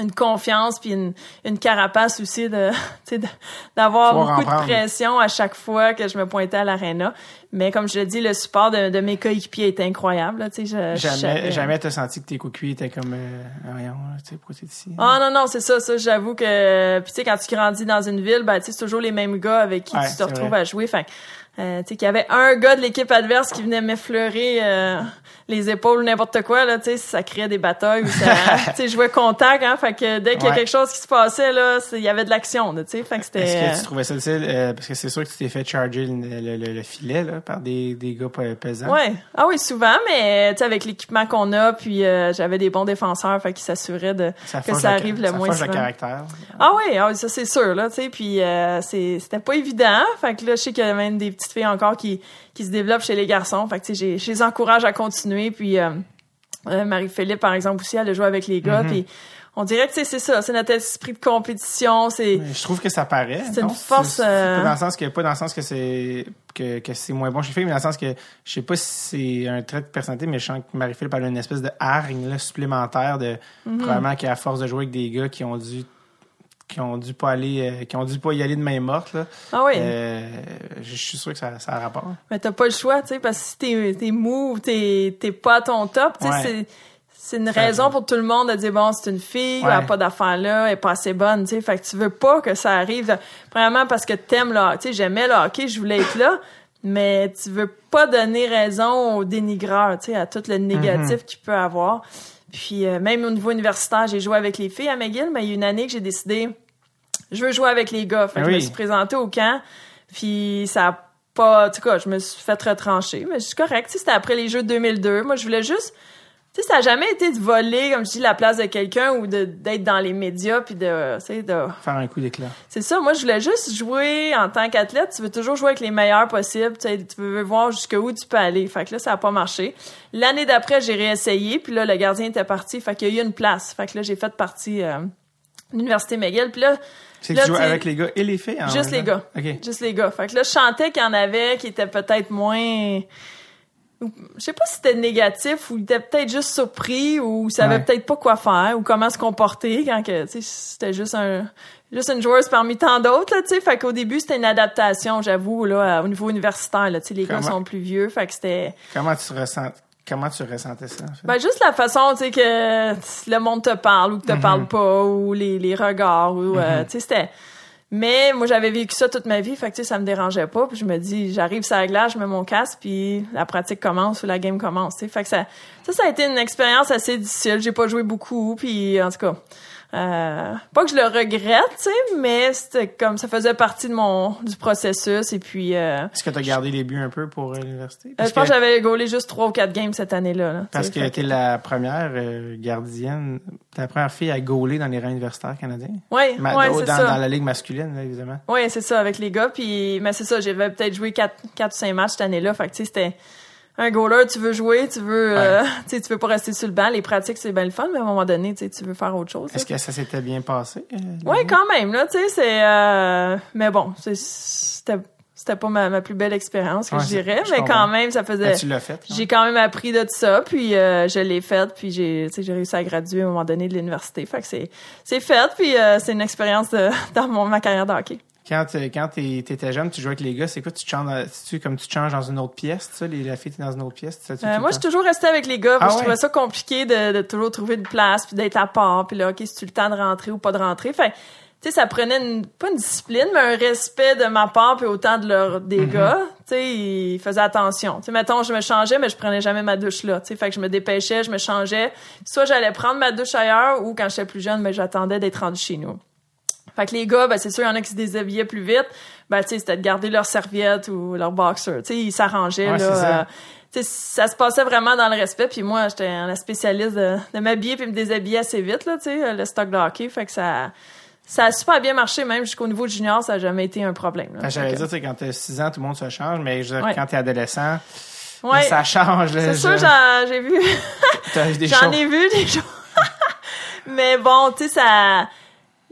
C: une confiance puis une, une carapace aussi de, d'avoir beaucoup de pression à chaque fois que je me pointais à l'aréna. Mais comme je le dis, le support de, de mes coéquipiers était incroyable. Là, tu sais, je-
A: Jamais, jamais t'as senti que tes coéquipiers étaient comme, euh, Ah, là, tu sais, ici?
C: Ah non, non, c'est ça, ça, j'avoue que... Puis tu sais, quand tu grandis dans une ville, ben tu sais, c'est toujours les mêmes gars avec qui
A: Ouais,
C: tu te retrouves
A: vrai.
C: à jouer. Que, euh, tu sais, qu'il y avait un gars de l'équipe adverse qui venait m'effleurer euh, les épaules ou n'importe quoi, là, tu sais, ça créait des batailles. ou ça- tu sais, je jouais contact, hein, fait que dès qu'il y a quelque chose qui se passait, là, il y avait de l'action, tu sais, fait que c'était...
A: Est-ce que tu trouvais ça difficile? euh, parce que c'est sûr que tu t'es fait charger le, le- le- le filet là, par des, des gars pas pesants.
C: Ouais. Ah oui, souvent, mais tu sais, avec l'équipement qu'on a, puis euh, j'avais des bons défenseurs, fait qu'ils s'assuraient de
A: Ça
C: que ça
A: le-
C: arrive le
A: ça
C: moins
A: le
C: souvent.
A: caractère.
C: Ah oui, ah oui, ça c'est sûr là, tu sais, puis euh, c'était pas évident, fait que là je sais qu'il y a même des petites encore qui qui se développent chez les garçons, fait que je les encourage à continuer. Puis euh, euh, Marie-Philippe par exemple aussi elle a joué avec les gars. Puis on dirait que c'est ça, c'est notre esprit de compétition, c'est
A: Je trouve que ça paraît.
C: C'est une force,
A: C'est-
C: euh,
A: Pas dans le sens que pas dans le sens que c'est que, que c'est moins bon chez les filles, mais dans le sens que je sais pas si c'est un trait de personnalité, mais je sens que Marie-Philippe a une espèce de hargne là, supplémentaire de
C: Mhm.
A: probablement qu'à force de jouer avec des gars qui ont dû qui ont dû pas aller euh, qui ont dû pas y aller de main morte là.
C: ah oui,
A: Euh, je suis sûr que ça, ça a rapport.
C: mais t'as pas le choix, tu sais, parce que si t'es t'es mou, ou t'es t'es pas à ton top, tu sais,
A: Ouais.
C: c'est c'est une
A: Ça
C: raison pour tout le monde de dire bon c'est une fille,
A: Ouais.
C: elle a pas d'affaires là, elle est pas assez bonne, tu sais, fait que tu veux pas que ça arrive. Premièrement parce que t'aimes là, tu sais, j'aimais le hockey, je voulais être là, mais tu veux pas donner raison aux dénigreurs, tu sais, à tout le négatif
A: Mm-hmm.
C: qu'il peut avoir. Puis euh, même au niveau universitaire, j'ai joué avec les filles à McGill, mais il y a une année que j'ai décidé je veux jouer avec les gars. Fait que
A: Ah
C: je me suis présentée au camp, puis ça a pas... En tout cas, je me suis fait retrancher, mais c'est correct. Tu sais, C'était après les Jeux de 2002. Moi, je voulais juste... Tu sais, ça a jamais été de voler, comme je dis, la place de quelqu'un ou de d'être dans les médias, puis de... Tu sais, de...
A: Faire un coup d'éclat.
C: C'est ça, moi, je voulais juste jouer en tant qu'athlète. Tu veux toujours jouer avec les meilleurs possibles. Tu, sais, tu veux voir jusqu'où tu peux aller. Fait que là, ça a pas marché. L'année d'après, j'ai réessayé, puis là, le gardien était parti. Fait qu'il y a eu une place. Fait que là, j'ai fait partie euh, de l'Université McGill. Puis là,
A: C'est que tu joues
C: t'es-
A: avec les gars et les filles en
C: Juste les gars.
A: OK.
C: Juste les gars. Fait que là, je chantais qu'il y en avait qui étaient peut-être moins... Je sais pas si c'était négatif ou ils étaient peut-être juste surpris ou ils savaient
A: Ouais.
C: peut-être pas quoi faire ou comment se comporter quand que, tu sais, c'était juste un... Juste une joueuse parmi tant d'autres, là, tu sais. Fait qu'au début, c'était une adaptation, j'avoue, là, au niveau universitaire, là. Tu sais, les gars sont plus vieux. Fait que c'était...
A: Comment tu ressens comment tu ressentais ça en fait?
C: Ben, juste la façon, tu sais, que le monde te parle ou que te
A: Mhm.
C: parle pas, ou les, les regards, ou, euh, tu sais, c'était... Mais moi, j'avais vécu ça toute ma vie, fait que, ça me dérangeait pas. Puis je me dis, j'arrive sur la glace, je mets mon casque, puis la pratique commence ou la game commence. Fait que ça, ça, ça a été une expérience assez difficile. J'ai pas joué beaucoup, puis en tout cas... Euh, pas que je le regrette, tu sais, mais c'était comme ça faisait partie de mon du processus et puis euh,
A: Est-ce que tu as gardé les buts un peu pour euh, l'université?
C: euh, je pense que j'avais gaulé juste trois ou quatre games cette année-là. là,
A: Parce que
C: fait
A: tu es la première euh, gardienne, t'es la première fille à gauler dans les rangs universitaires canadiens.
C: Ouais,
A: Ma-
C: ouais,
A: dans,
C: c'est
A: dans
C: ça.
A: la ligue masculine, là, évidemment.
C: Oui, c'est ça, avec les gars. Puis, mais c'est ça, j'avais peut-être joué 4, quatre ou 5 matchs cette année-là. Fait que, tu sais, c'était un goaler, tu veux jouer, tu veux, euh, tu sais, tu veux pas rester sur le banc. Les pratiques, c'est bien le fun, mais à un moment donné, tu sais, tu veux faire autre chose.
A: Est-ce que ça s'était bien passé? euh,
C: Oui, quand même, là, tu sais, c'est... euh, mais bon, c'est- c'était c'était pas ma, ma plus belle expérience que
A: Ouais,
C: je dirais, mais quand même, ça faisait.
A: Ben, tu l'as fait.
C: J'ai quand même appris de tout ça, puis euh, je l'ai fait, puis j'ai, j'ai réussi à graduer à un moment donné de l'université. Fait que c'est, c'est fait, puis euh, c'est une expérience de- dans mon, ma carrière de hockey.
A: Quand, t'es- quand t'étais jeune, tu jouais avec les gars, c'est quoi? Tu changes, dans- c'est-tu comme tu changes dans une autre pièce, tu sais, les, la fille, t'es dans une autre pièce? tu
C: Euh, moi, je suis toujours restée avec les gars.
A: Ah
C: je trouvais ça compliqué de, de toujours trouver une place, puis d'être à part, puis là, OK, si tu le temps de rentrer ou pas de rentrer? Fait tu sais, ça prenait une, pas une discipline, mais un respect de ma part, puis autant de leur, des
A: Mm-hmm.
C: gars. Tu sais, ils faisaient attention. Tu sais, mettons, je me changeais, mais je prenais jamais ma douche là. Tu sais, fait que je me dépêchais, je me changeais. Soit j'allais prendre ma douche ailleurs, ou quand j'étais plus jeune, mais j'attendais d'être rendu chez nous. Fait que les gars, ben, c'est sûr, il y en a qui se déshabillaient plus vite. Ben, tu sais, c'était de garder leur serviette ou leur boxer. Tu sais, ils s'arrangeaient,
A: Ouais,
C: là. euh, ça se passait vraiment dans le respect. Puis moi, j'étais la spécialiste de, de m'habiller puis me déshabiller assez vite, là, tu sais, le stock de hockey. Fait que ça, ça a super bien marché, même jusqu'au niveau junior, ça a jamais été un problème.
A: Ben, J'allais dire, tu sais, quand t'as 6 ans, tout le monde se change, mais je
C: Ouais.
A: quand t'es adolescent,
C: Ouais,
A: ça change. là,
C: c'est sûr, j'ai vu. J'en ai vu des choses. Mais bon, tu sais, ça.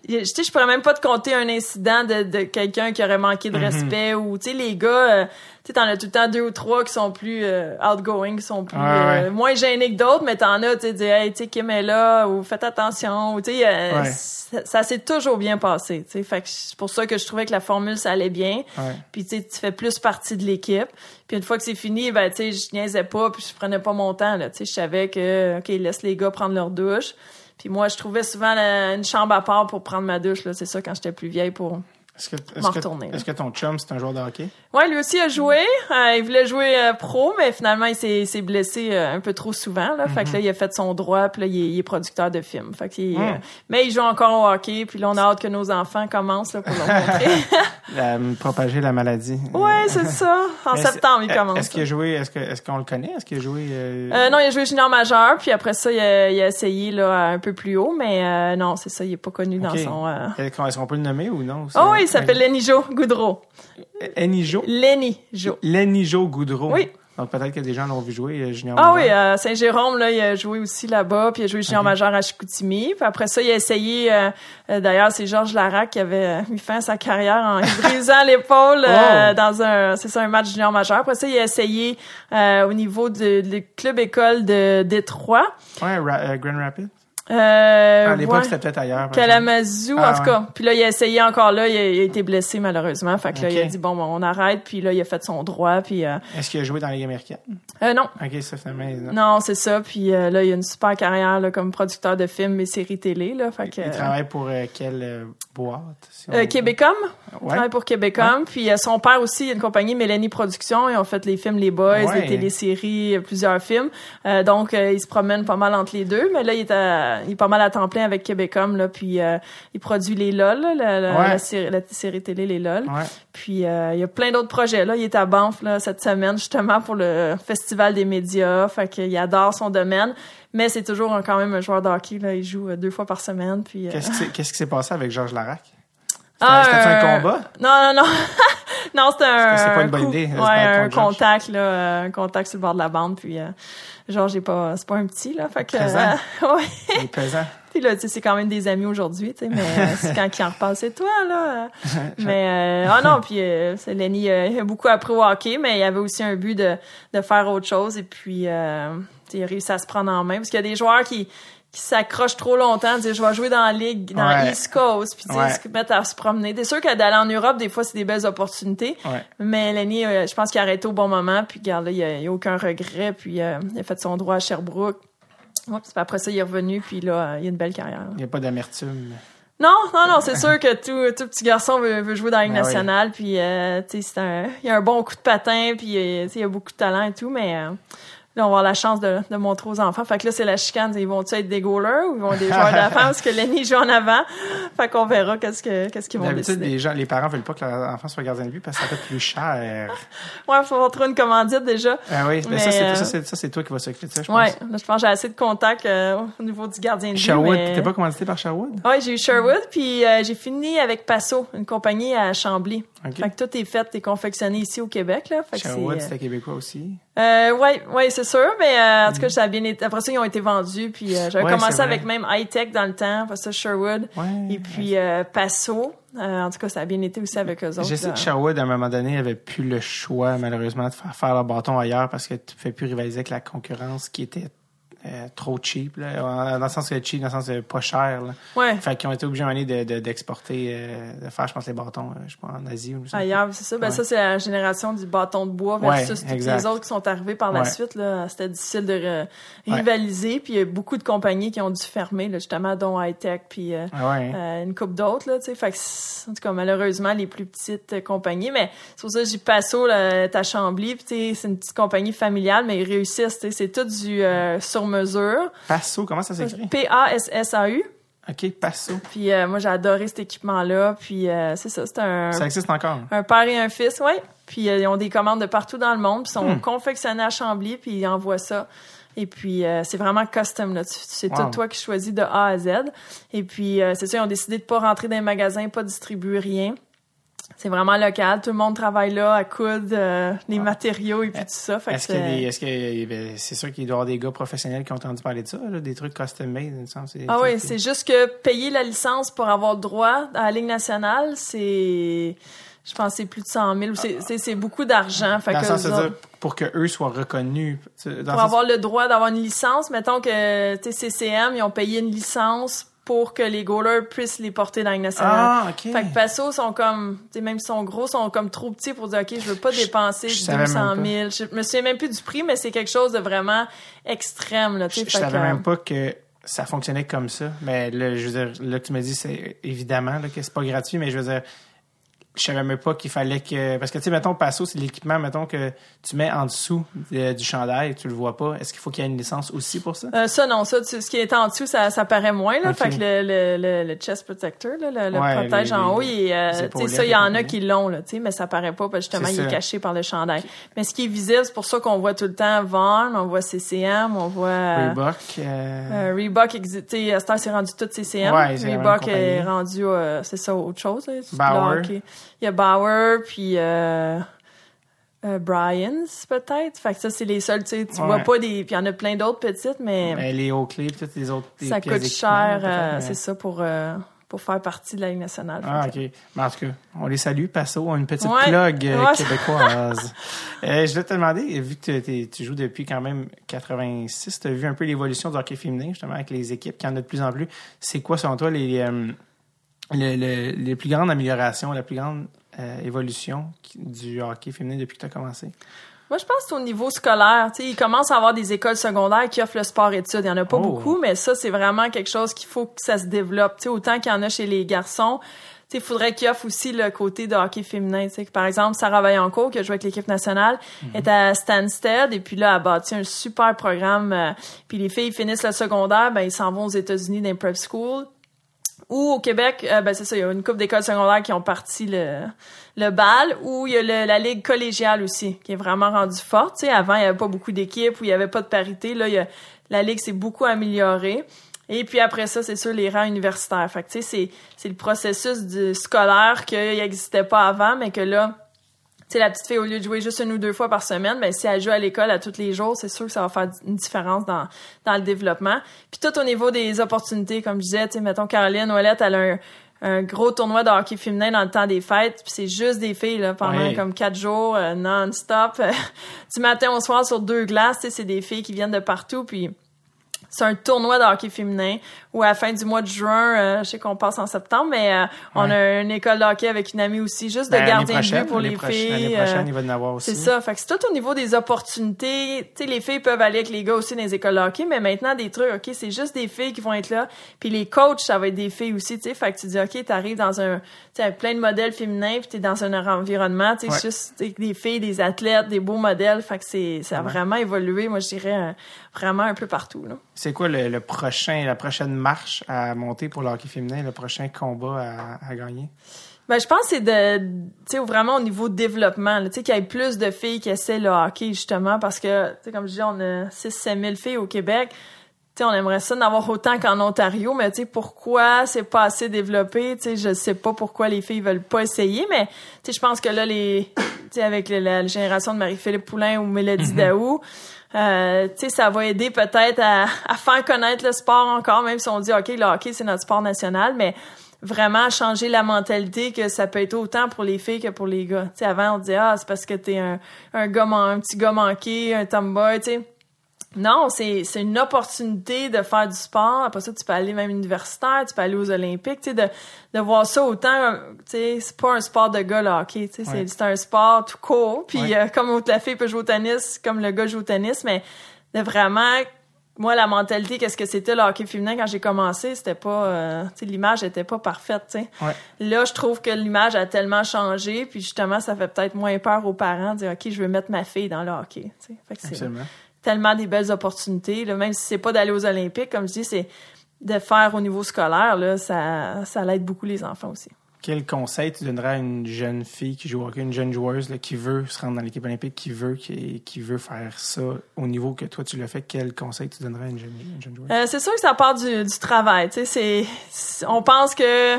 C: Je sais, je pourrais même pas te compter un incident de, de quelqu'un qui aurait manqué de
A: Mhm.
C: respect ou, tu sais, les gars, euh, tu sais, t'en as tout le temps deux ou trois qui sont plus euh, outgoing, qui sont plus
A: Ouais,
C: euh, moins gênés que d'autres, mais t'en as, tu sais, dire, hey, tu sais, Kim est là, ou faites attention, ou, tu sais, euh,
A: Ouais.
C: ça, ça s'est toujours bien passé, tu sais. Fait que c'est pour ça que je trouvais que la formule, ça allait bien.
A: Ouais.
C: Puis tu sais, tu fais plus partie de l'équipe. Puis une fois que c'est fini, ben tu sais, je niaisais pas, puis je prenais pas mon temps là. Tu sais, je savais que ok, laisse les gars prendre leur douche. Puis moi, je trouvais souvent une chambre à part pour prendre ma douche là. C'est ça quand j'étais plus vieille pour.
A: Est-ce que, que- que ton chum, c'est un joueur de hockey?
C: Ouais, lui aussi a joué. Euh, il voulait jouer euh, pro, mais finalement il s'est, il blessé euh, un peu trop souvent là. Fait que là, il a fait son droit. Puis là, il est, il est producteur de films. Fait qu'il,
A: Mm.
C: euh, mais il joue encore au hockey. Puis là, on a hâte que nos enfants commencent là pour leur montrer.
A: La- propager la maladie.
C: ouais, c'est ça. En
A: Mais
C: septembre, il commence.
A: Est-ce qu'il a joué, est-ce que, qu'on le connaît? Est-ce qu'il a joué,
C: non, il a joué junior majeur, puis après ça, il a, il a essayé là un peu plus haut, mais non, c'est ça, il est pas connu dans son.
A: Est-ce qu'on peut le nommer ou non?
C: Oh oui, il s'appelle Lenny Goudreau. Lenny Jo?
A: Lenijo Goudreau.
C: Oui.
A: Donc peut-être que des gens l'ont vu jouer euh, junior.
C: Ah
A: majeur.
C: oui, à Saint-Jérôme, là, il a joué aussi là-bas, puis il a joué junior
A: Ok.
C: majeur à Chicoutimi. Puis après ça, il a essayé, euh, euh, d'ailleurs, c'est Georges Larac qui avait euh, mis fin à sa carrière en brisant l'épaule euh,
A: Oh.
C: dans un, c'est ça, un match junior majeur. Après ça, il a essayé euh, au niveau du du club école de Détroit.
A: Ouais, Ra- euh, Grand Rapids.
C: Euh,
A: à l'époque,
C: ouais.
A: c'était peut-être ailleurs.
C: Kalamazoo,
A: Ah,
C: en tout
A: ouais.
C: cas. Puis là, il a essayé encore là, il a, il a été blessé malheureusement. Fait que là, il a dit bon, on arrête. Puis là, il a fait son droit. Puis euh,
A: Est-ce qu'il a joué dans Ligue américaine?
C: euh, non,
A: Ok, ça finalement. non.
C: non, c'est ça. Puis euh, là, il a une super carrière là, comme producteur de films et séries télé. Là, fait que,
A: Il travaille pour euh, quelle euh, boîte? si on
C: euh? Québecom, il
A: Ouais.
C: travaille pour Québecom. Puis euh, son père aussi, il a une compagnie Mélanie Productions. Ils ont fait les films Les Boys, les téléséries, euh, plusieurs films. Euh, donc, euh, il se promène pas mal entre les deux. Mais là, il est, à- il est pas mal à temps plein avec Québecom. Là, puis euh, il produit les LOL, là, la, la-
A: Ouais.
C: la série, la série télé Les LOL.
A: Ouais.
C: Puis euh, il y a plein d'autres projets. Là, il est à Banff là, cette semaine justement pour le Festival des médias. Fait qu'il adore son domaine. Mais c'est toujours quand même un joueur de hockey. Là. Il joue euh, deux fois par semaine. Puis, euh,
A: Qu'est-ce qui s'est- qu'est-ce qui s'est passé avec Georges Larac? C'était
C: Ah,
A: c'était un combat?
C: Non, non, non. non, c'était un,
A: c'est pas une
C: un
A: bonne idée, se
C: Ouais, un contact, là, un contact sur le bord de la bande. Puis, euh, genre, j'ai pas, c'est pas un petit, là. Fait que,
A: Présent.
C: euh, ouais.
A: Il est.
C: Puis là, tu sais, c'est quand même des amis aujourd'hui, tu sais, mais euh, c'est quand il en reparle, c'est toi, là. mais, euh, ah non, puis c'est Lenny a beaucoup appris au hockey, mais il avait aussi un but de, de faire autre chose. Et puis, euh, tu sais, il a réussi à se prendre en main. Parce qu'il y a des joueurs qui qui s'accrochent trop longtemps, dire je vais jouer dans la ligue, dans
A: Ouais.
C: East Coast, puis
A: Ouais.
C: se mettre à se promener. C'est sûr que d'aller en Europe, des fois, c'est des belles opportunités.
A: Ouais.
C: Mais Lenny, euh, je pense qu'il a arrêté au bon moment, puis regarde, là, il a, il a aucun regret, puis euh, il a fait son droit à Sherbrooke. Puis après ça, il est revenu, puis là, euh, il a une belle carrière.
A: Il n'y a pas d'amertume.
C: Non, non, non, c'est sûr que tout, tout petit garçon veut, veut jouer dans la Ligue
A: Ben oui.
C: nationale, puis euh, tu sais, c'est un, il a un bon coup de patin, puis il a beaucoup de talent et tout, mais là, on va avoir la chance de, de montrer aux enfants. Fait que là, c'est la chicane, ils vont-tu être des goalers ou ils vont être des joueurs d'avant, parce que Lenny joue en avant. Fait qu'on verra qu'est-ce que qu'est-ce qu'ils vont
A: D'habitude,
C: décider.
A: les, gens, les parents veulent pas que leur enfant soit gardien de but parce que ça coûte plus cher.
C: Ouais, faut avoir trouvé une commandite déjà.
A: Ah oui, mais, ça,
C: Mais,
A: c'est,
C: euh,
A: ça, c'est, ça, c'est toi qui vas s'occuper de ça, je
C: Ouais,
A: pense.
C: là, je pense que j'ai assez de contacts euh, au niveau du gardien de but.
A: Sherwood,
C: mais-
A: t'es pas commandité par Sherwood?
C: Ouais, j'ai eu Sherwood, puis euh, j'ai fini avec Passo, une compagnie à Chambly. Fait que tout est fait et confectionné ici au Québec, là. Fait
A: Sherwood, c'était québécois aussi.
C: euh, ouais, ouais, c'est sûr, mais euh, en tout cas, ça a bien été. Après ça, ils ont été vendus, puis euh, j'avais
A: Ouais,
C: commencé avec même High Tech dans le temps, après ça Sherwood,
A: Ouais.
C: et puis euh, Passo. Euh, en tout cas, ça a bien été aussi avec eux autres.
A: Je sais
C: là.
A: que Sherwood, à un moment donné, avait plus le choix, malheureusement, de faire faire leur bâton ailleurs parce que tu ne fais plus rivaliser avec la concurrence qui était euh, trop cheap, là. dans le sens que cheap, dans le sens pas cher. Là.
C: Ouais.
A: Fait qu'ils ont été obligés un donné de- de- d'exporter, euh, de faire, je pense, les bâtons, euh, je sais pas, en Asie ou.
C: Ailleurs, c'est ça. Ben
A: Ouais.
C: ça, c'est la génération du bâton de bois versus
A: exact.
C: les autres qui sont arrivés par la suite. Là. C'était difficile de euh, rivaliser. Puis il y a beaucoup de compagnies qui ont dû fermer, là, justement, dont High-Tech, puis euh,
A: Ah
C: euh, une coupe d'autres. Là, tu sais. fait que, en tout cas, malheureusement, les plus petites euh, compagnies. Mais c'est pour ça que j'ai Passo, là, à Chambly. Puis c'est une petite compagnie familiale, mais ils réussissent. C'est tout du euh, sur-mesure.
A: Passo, comment ça s'écrit?
C: P-A-S-S-A-U.
A: OK, Passo.
C: Puis euh, moi, j'ai adoré cet équipement-là. Puis euh, c'est ça, c'est un
A: Ça existe encore.
C: un père et un fils, oui. Puis euh, ils ont des commandes de partout dans le monde, puis sont
A: Hmm.
C: confectionnés à Chambly, puis ils envoient ça. Et puis euh, c'est vraiment custom là, c'est
A: Wow.
C: tout toi qui choisis de A à Z. Et puis euh, c'est ça, ils ont décidé de pas rentrer dans les magasins, pas distribuer rien. C'est vraiment local, tout le monde travaille là à coudre euh, les matériaux et puis tout ça. Que
A: Est-ce que ben, c'est sûr qu'il doit y avoir des gars professionnels qui ont entendu parler de ça, là, des trucs custom made, dans le sens,
C: Ah oui, c'est juste que payer la licence pour avoir le droit à la Ligue nationale, c'est je pense que c'est plus de 100 000 ou c'est- beaucoup d'argent.
A: Dans le sens, pour que eux soient reconnus. dans
C: pour
A: sens-
C: avoir le droit d'avoir une licence, mettons que tu sais, CCM, ils ont payé une licence pour que les goalers puissent les porter dans Ligue nationale.
A: Ah, OK.
C: Fait que Passo sont comme, tu sais, même s'ils sont gros, sont comme trop petits pour dire, OK, je veux pas dépenser
A: je savais
C: 200
A: même
C: 000. Je me souviens même plus du prix, mais c'est quelque chose de vraiment extrême, là, tu
A: Je, savais
C: que,
A: même pas que ça fonctionnait comme ça. Mais là, je veux dire, là tu me dis, c'est évidemment là, que c'est pas gratuit, mais je veux dire, je savais même pas qu'il fallait que. Parce que, tu sais, mettons, Passo, c'est l'équipement, mettons, que tu mets en dessous de- du chandail, tu le vois pas. Est-ce qu'il faut qu'il y ait une licence aussi pour ça?
C: Euh, ça, non, ça, tu- ce qui est en dessous, ça, ça paraît moins, là. Fait que le, le, le, le chest protector, là, le, le
A: Ouais,
C: protège
A: les-
C: en haut, il euh, ça, il y en a qui l'ont, là, tu sais, mais ça paraît pas, parce que justement, il est caché par le chandail. Mais ce qui est visible, c'est pour ça qu'on voit tout le temps Vaughn, on voit CCM, on voit, euh,
A: Reebok. euh,
C: euh, Reebok, tu sais, c'est rendu tout CCM.
A: Ouais,
C: Reebok est rendu, euh, c'est ça, autre chose, là.
A: Bauer.
C: hockey. Il y a Bauer, puis, euh, euh, Bryans, peut-être. Fait que ça, c'est les seuls, tu sais, tu
A: Ouais.
C: vois pas des, puis il y en a plein d'autres petites, mais,
A: ben, les clés, toutes les autres. les
C: ça coûte cher, euh,
A: mais-
C: c'est ça, pour, pour faire partie de la Ligue nationale.
A: Ah, OK. Mais en tout cas, on les salue. Passo, une petite
C: Ouais.
A: plug
C: Ouais.
A: québécoise. Je voulais te demander, vu que tu joues depuis quand même 86, tu as vu un peu l'évolution du hockey féminin, justement, avec les équipes, qu'il y en a de plus en plus. C'est quoi, selon toi, les, le- le- les plus grandes améliorations, la plus grande euh, évolution du hockey féminin depuis que tu as commencé?
C: Moi, je pense au niveau scolaire. Tu sais, il commence à avoir des écoles secondaires qui offrent le sport-études. Il y en a pas
A: Oh.
C: beaucoup, mais ça, c'est vraiment quelque chose qu'il faut que ça se développe. Tu sais, autant qu'il y en a chez les garçons, tu sais, il faudrait qu'il offre aussi le côté de hockey féminin. Tu sais, que, par exemple, Sarah Vaillancourt, qui a joué avec l'équipe nationale, est à Stansted, et puis là, elle a bâti un super programme. euh, puis les filles finissent le secondaire, ben ils s'en vont aux États-Unis dans les prep school. Ou au Québec, euh, ben c'est ça, il y a une couple d'écoles secondaires qui ont parti le, le bal, ou il y a le- la ligue collégiale aussi, qui est vraiment rendue forte. Tu sais, avant, il n'y avait pas beaucoup d'équipes, où il n'y avait pas de parité. Là, y a, la ligue s'est beaucoup améliorée. Et puis après ça, c'est sûr, les rangs universitaires. Fait que, c'est, c'est le processus du scolaire qui n'existait pas avant, mais que là, sais, la petite fille, au lieu de jouer juste une ou deux fois par semaine, ben, si elle joue à l'école à tous les jours, c'est sûr que ça va faire une différence dans, dans le développement. Puis tout au niveau des opportunités, comme je disais, tu sais, mettons, Caroline Ouellette, elle a un, un gros tournoi de hockey féminin dans le temps des fêtes, puis c'est juste des filles, là, pendant comme quatre jours, euh, non-stop. du matin au soir sur deux glaces, c'est des filles qui viennent de partout, puis c'est un tournoi de hockey féminin où à la fin du mois de juin, euh, je sais qu'on passe en septembre, mais euh, on a une école de hockey avec une amie aussi, juste de
A: Ben,
C: gardien de but pour les filles.
A: L'année
C: euh,
A: prochaine, il va y en avoir aussi.
C: c'est ça. Fait que c'est tout au niveau des opportunités. Tu sais, les filles peuvent aller avec les gars aussi dans les écoles de hockey, mais maintenant, des trucs, OK, c'est juste des filles qui vont être là. Puis les coachs, ça va être des filles aussi, tu sais. Fait que tu dis, OK, t'arrives dans un, avec plein de modèles féminins, puis t'es dans un environnement, tu sais,
A: Ouais.
C: juste des filles, des athlètes, des beaux modèles. Fait que c'est, ça a vraiment évolué, moi, je dirais, euh, vraiment un peu partout, là.
A: C'est quoi le, le prochain, la prochaine marche à monter pour le hockey féminin, le prochain combat à, à gagner?
C: Ben, je pense que c'est de, tu sais, vraiment au niveau développement, tu sais, qu'il y ait plus de filles qui essaient le hockey, justement, parce que, tu sais, comme je dis, on a 6-7 000 filles au Québec. On aimerait ça d'en avoir autant qu'en Ontario, mais tu sais, pourquoi c'est pas assez développé? Tu sais, je sais pas pourquoi les filles veulent pas essayer, mais tu sais, je pense que là, les, tu sais, avec la, génération de Marie-Philippe Poulain ou Mélodie Daou, euh, tu sais, ça va aider peut-être à, à faire connaître le sport encore, même si on dit, OK, le hockey, c'est notre sport national, mais vraiment changer la mentalité que ça peut être autant pour les filles que pour les gars. Tu sais, avant, on disait, ah, c'est parce que t'es un, un gars, un petit gars manqué, un tomboy, tu sais. Non, c'est une opportunité de faire du sport. Après ça, tu peux aller même universitaire, tu peux aller aux Olympiques, tu sais, de, de voir ça autant, tu sais, c'est pas un sport de gars, le hockey, tu sais,
A: Ouais.
C: c'est un sport tout court. Puis
A: Ouais.
C: euh, comme la fille peut jouer au tennis, comme le gars joue au tennis, mais de vraiment, moi, la mentalité, qu'est-ce que c'était le hockey féminin quand j'ai commencé, c'était pas, euh, tu sais, l'image était pas parfaite, tu sais.
A: Ouais.
C: Là, je trouve que l'image a tellement changé, puis justement, ça fait peut-être moins peur aux parents de dire, OK, je veux mettre ma fille dans le hockey, tu sais. Fait que. Tellement des belles opportunités. Là, même si c'est pas d'aller aux Olympiques, comme je dis, c'est de faire au niveau scolaire. Là, ça, ça l'aide beaucoup les enfants aussi.
A: Quel conseil tu donnerais à une jeune fille qui joue une jeune joueuse là, qui veut se rendre dans l'équipe olympique, qui veut, qui, qui veut faire ça au niveau que toi tu l'as fait? Quel conseil tu donnerais à une jeune, une jeune joueuse?
C: Euh, c'est sûr que ça part du, du travail. C'est- on pense que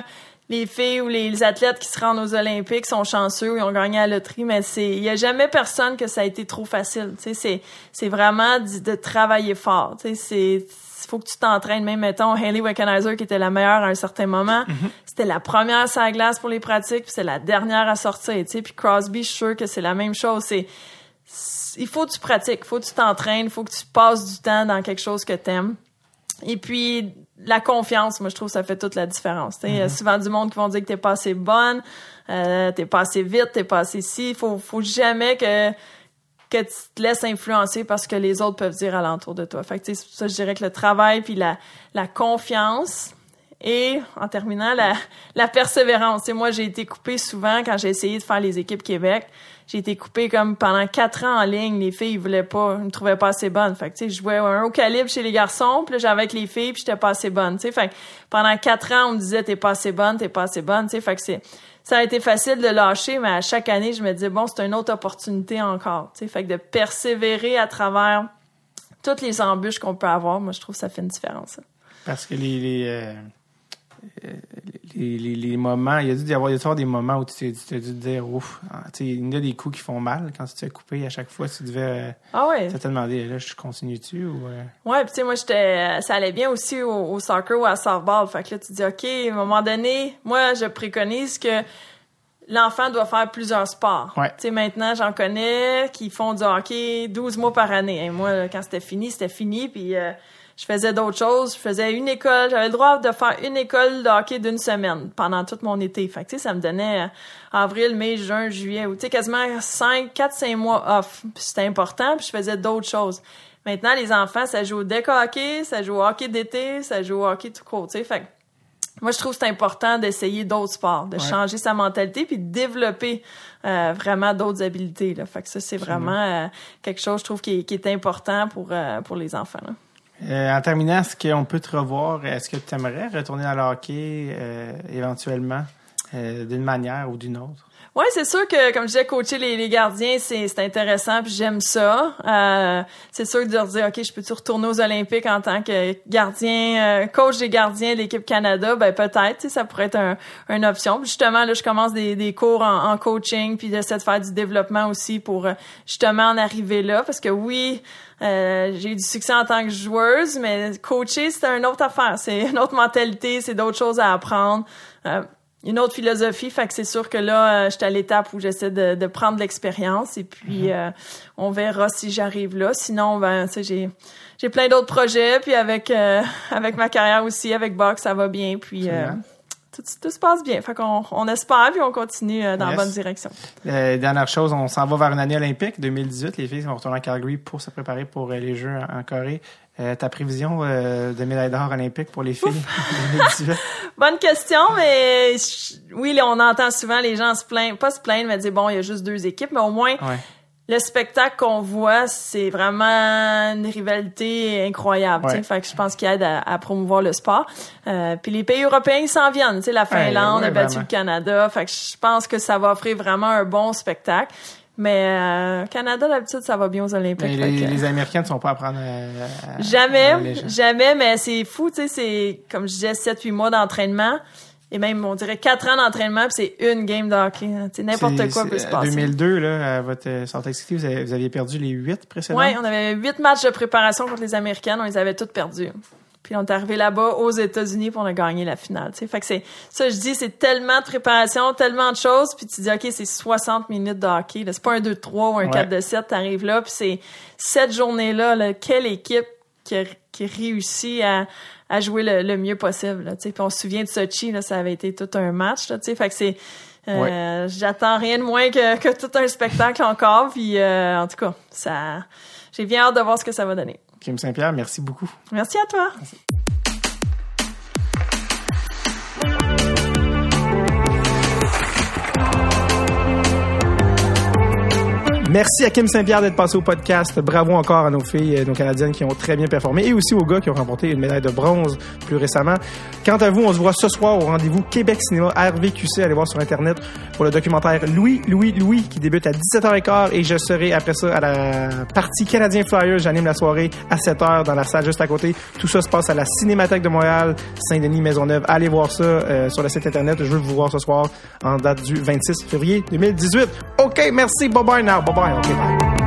C: les filles ou les, athlètes qui se rendent aux Olympiques sont chanceux, ils ont gagné à la loterie, mais c'est, il y a jamais personne que ça a été trop facile. Tu sais, c'est, c'est vraiment de, de travailler fort. Tu sais, c'est, faut que tu t'entraînes. Même mettons Hayley Wickenheiser qui était la meilleure à un certain moment, c'était la première sur la glace pour les pratiques, puis c'est la dernière à sortir. Tu sais, puis Crosby, je suis sûre que c'est la même chose. C'est il faut que tu pratiques, il faut que tu t'entraînes, il faut que tu passes du temps dans quelque chose que t'aimes. Et puis, la confiance, moi, je trouve ça fait toute la différence. Il y a souvent du monde qui vont dire que t'es pas assez bonne, euh, t'es pas assez vite, t'es pas assez ci. Faut, faut jamais que, que tu te laisses influencer parce que les autres peuvent dire alentour de toi. Fait que, c'est pour ça, que je dirais que le travail puis la, la confiance et, en terminant, la, la persévérance. Tu sais, moi, j'ai été coupée souvent quand j'ai essayé de faire les équipes Québec. J'ai été coupée comme pendant quatre ans en ligne. Les filles, ils voulaient pas, ils me trouvaient pas assez bonne. Fait que, tu sais, je jouais un haut calibre chez les garçons, puis là, j'avais avec les filles, puis j'étais pas assez bonne. Tu sais, fait que pendant quatre ans, on me disait, t'es pas assez bonne, t'es pas assez bonne. Tu sais, fait que c'est, ça a été facile de lâcher, mais à chaque année, je me disais, bon, c'est une autre opportunité encore. Tu sais, fait que de persévérer à travers toutes les embûches qu'on peut avoir, moi, je trouve que ça fait une différence.
A: Parce que les, les, euh, les, les, les moments, il y a dû y avoir, il y a dû y avoir des moments où tu t'es dû te dire, ouf, ah, il y a des coups qui font mal quand tu t'es coupé à chaque fois, tu devais, euh,
C: Ah ouais.
A: te demandé, là, je continue-tu ou, euh,
C: Ouais, puis tu sais, moi, j'étais, ça allait bien aussi au, au soccer ou à softball. Fait que là, tu dis, OK, à un moment donné, moi, je préconise que l'enfant doit faire plusieurs sports.
A: Ouais.
C: Tu sais, maintenant, j'en connais qui font du hockey 12 mois par année. Et moi, quand c'était fini, c'était fini, puis euh, je faisais d'autres choses. Je faisais une école, j'avais le droit de faire une école de hockey d'une semaine pendant tout mon été. Fait que, tu sais, ça me donnait euh, avril, mai, juin, juillet, ou tu sais, quasiment 5, 4, 5 mois off. C'était important, puis je faisais d'autres choses. Maintenant, les enfants, ça joue au deck hockey, ça joue au hockey d'été, ça joue au hockey tout court, tu sais. Fait que moi, je trouve que c'est important d'essayer d'autres sports, de
A: Ouais.
C: changer sa mentalité puis de développer euh, vraiment d'autres habiletés. Là. Fait que ça, c'est vraiment euh, quelque chose, je trouve, qui est, qui est important pour, euh, pour les enfants. là.
A: Euh, en terminant, est-ce qu'on peut te revoir? Est-ce que tu aimerais retourner dans le hockey euh, éventuellement euh, d'une manière ou d'une autre?
C: Ouais, c'est sûr que, comme je disais, coacher les, gardiens, c'est intéressant, puis j'aime ça. Euh, c'est sûr de leur dire, OK, je peux-tu retourner aux Olympiques en tant que gardien, euh, coach des gardiens de l'équipe Canada? Ben peut-être, ça pourrait être un, une option. Justement, là, je commence des, des cours en, en coaching, puis j'essaie de faire du développement aussi pour euh, justement en arriver là, parce que oui, euh, j'ai eu du succès en tant que joueuse, mais coacher, c'est une autre affaire. C'est une autre mentalité, c'est d'autres choses à apprendre. Euh, une autre philosophie, fait que c'est sûr que là, euh, j'étais à l'étape où j'essaie de, de prendre l'expérience et puis euh, on verra si j'arrive là. Sinon, ben, tu sais, j'ai j'ai plein d'autres projets, puis avec euh, avec ma carrière aussi, avec Box, ça va bien, puis euh. Tout, tout se passe bien. Fait qu'on on espère puis on continue euh, dans la bonne direction.
A: Euh, dernière chose, on s'en va vers une année olympique, 2018. Les filles vont retourner à Calgary pour se préparer pour euh, les Jeux en, en Corée. Euh, ta prévision euh, de médaille d'or olympique pour les filles 2018?
C: Bonne question, mais je- oui, là, on entend souvent les gens se plaindre, pas se plaindre, mais dire bon, il y a juste deux équipes, mais au moins
A: Ouais.
C: Le spectacle qu'on voit, c'est vraiment une rivalité incroyable.
A: Ouais.
C: Fait que je pense qu'il aide à, à promouvoir le sport. Euh, puis les pays européens ils s'en viennent. Tu sais, la Finlande
A: ouais,
C: a battu
A: vraiment.
C: le Canada. Fait que je pense que ça va offrir vraiment un bon spectacle. Mais euh, Canada, d'habitude, ça va bien aux Olympiques.
A: Mais les,
C: que-
A: les Américains ne sont pas à prendre. euh, à-
C: Jamais,
A: à légère.
C: jamais, mais c'est fou, tu sais, c'est, comme je disais, 7-8 mois d'entraînement, et même, on dirait 4 ans d'entraînement, puis c'est une game de hockey. hein. N'importe quoi peut se passer.
A: 2002, là, à votre Salt Lake City, vous, avez- vous aviez perdu les huit précédents?
C: Ouais, on avait 8 matchs de préparation contre les Américaines, on les avait toutes perdues. Puis on est arrivé là-bas aux États-Unis pour on a gagné la finale. sais. Fait que c'est ça, je dis, c'est tellement de préparation, tellement de choses. Puis tu dis, OK, c'est 60 minutes de hockey. C'est pas un 2-3 ou un 4 de 7. T'arrives là, puis c'est cette journée-là, là, quelle équipe qui, a, qui réussit à, à jouer le, mieux possible. Là, puis on se souvient de Sochi, là, ça avait été tout un match. Là, fait que c'est euh, J'attends rien de moins que, que, tout un spectacle encore. Puis euh, en tout cas, ça, j'ai bien hâte de voir ce que ça va donner.
A: Kim Saint-Pierre, merci beaucoup.
C: Merci à toi.
A: Merci à Kim Saint-Pierre d'être passé au podcast. Bravo encore à nos filles, nos Canadiennes qui ont très bien performé et aussi aux gars qui ont remporté une médaille de bronze plus récemment. Quant à vous, on se voit ce soir au rendez-vous Québec Cinéma RVQC. Allez voir sur Internet pour le documentaire Louis, Louis, Louis qui débute à 17h15 et je serai après ça à la partie Canadien Flyers. J'anime la soirée à 7h dans la salle juste à côté. Tout ça se passe à la Cinémathèque de Montréal, Saint-Denis, Maisonneuve. Allez voir ça euh, sur le site Internet. Je veux vous voir ce soir en date du 26 février 2018. OK, merci. Bye bye now. Bye bye. 拜，OK，拜。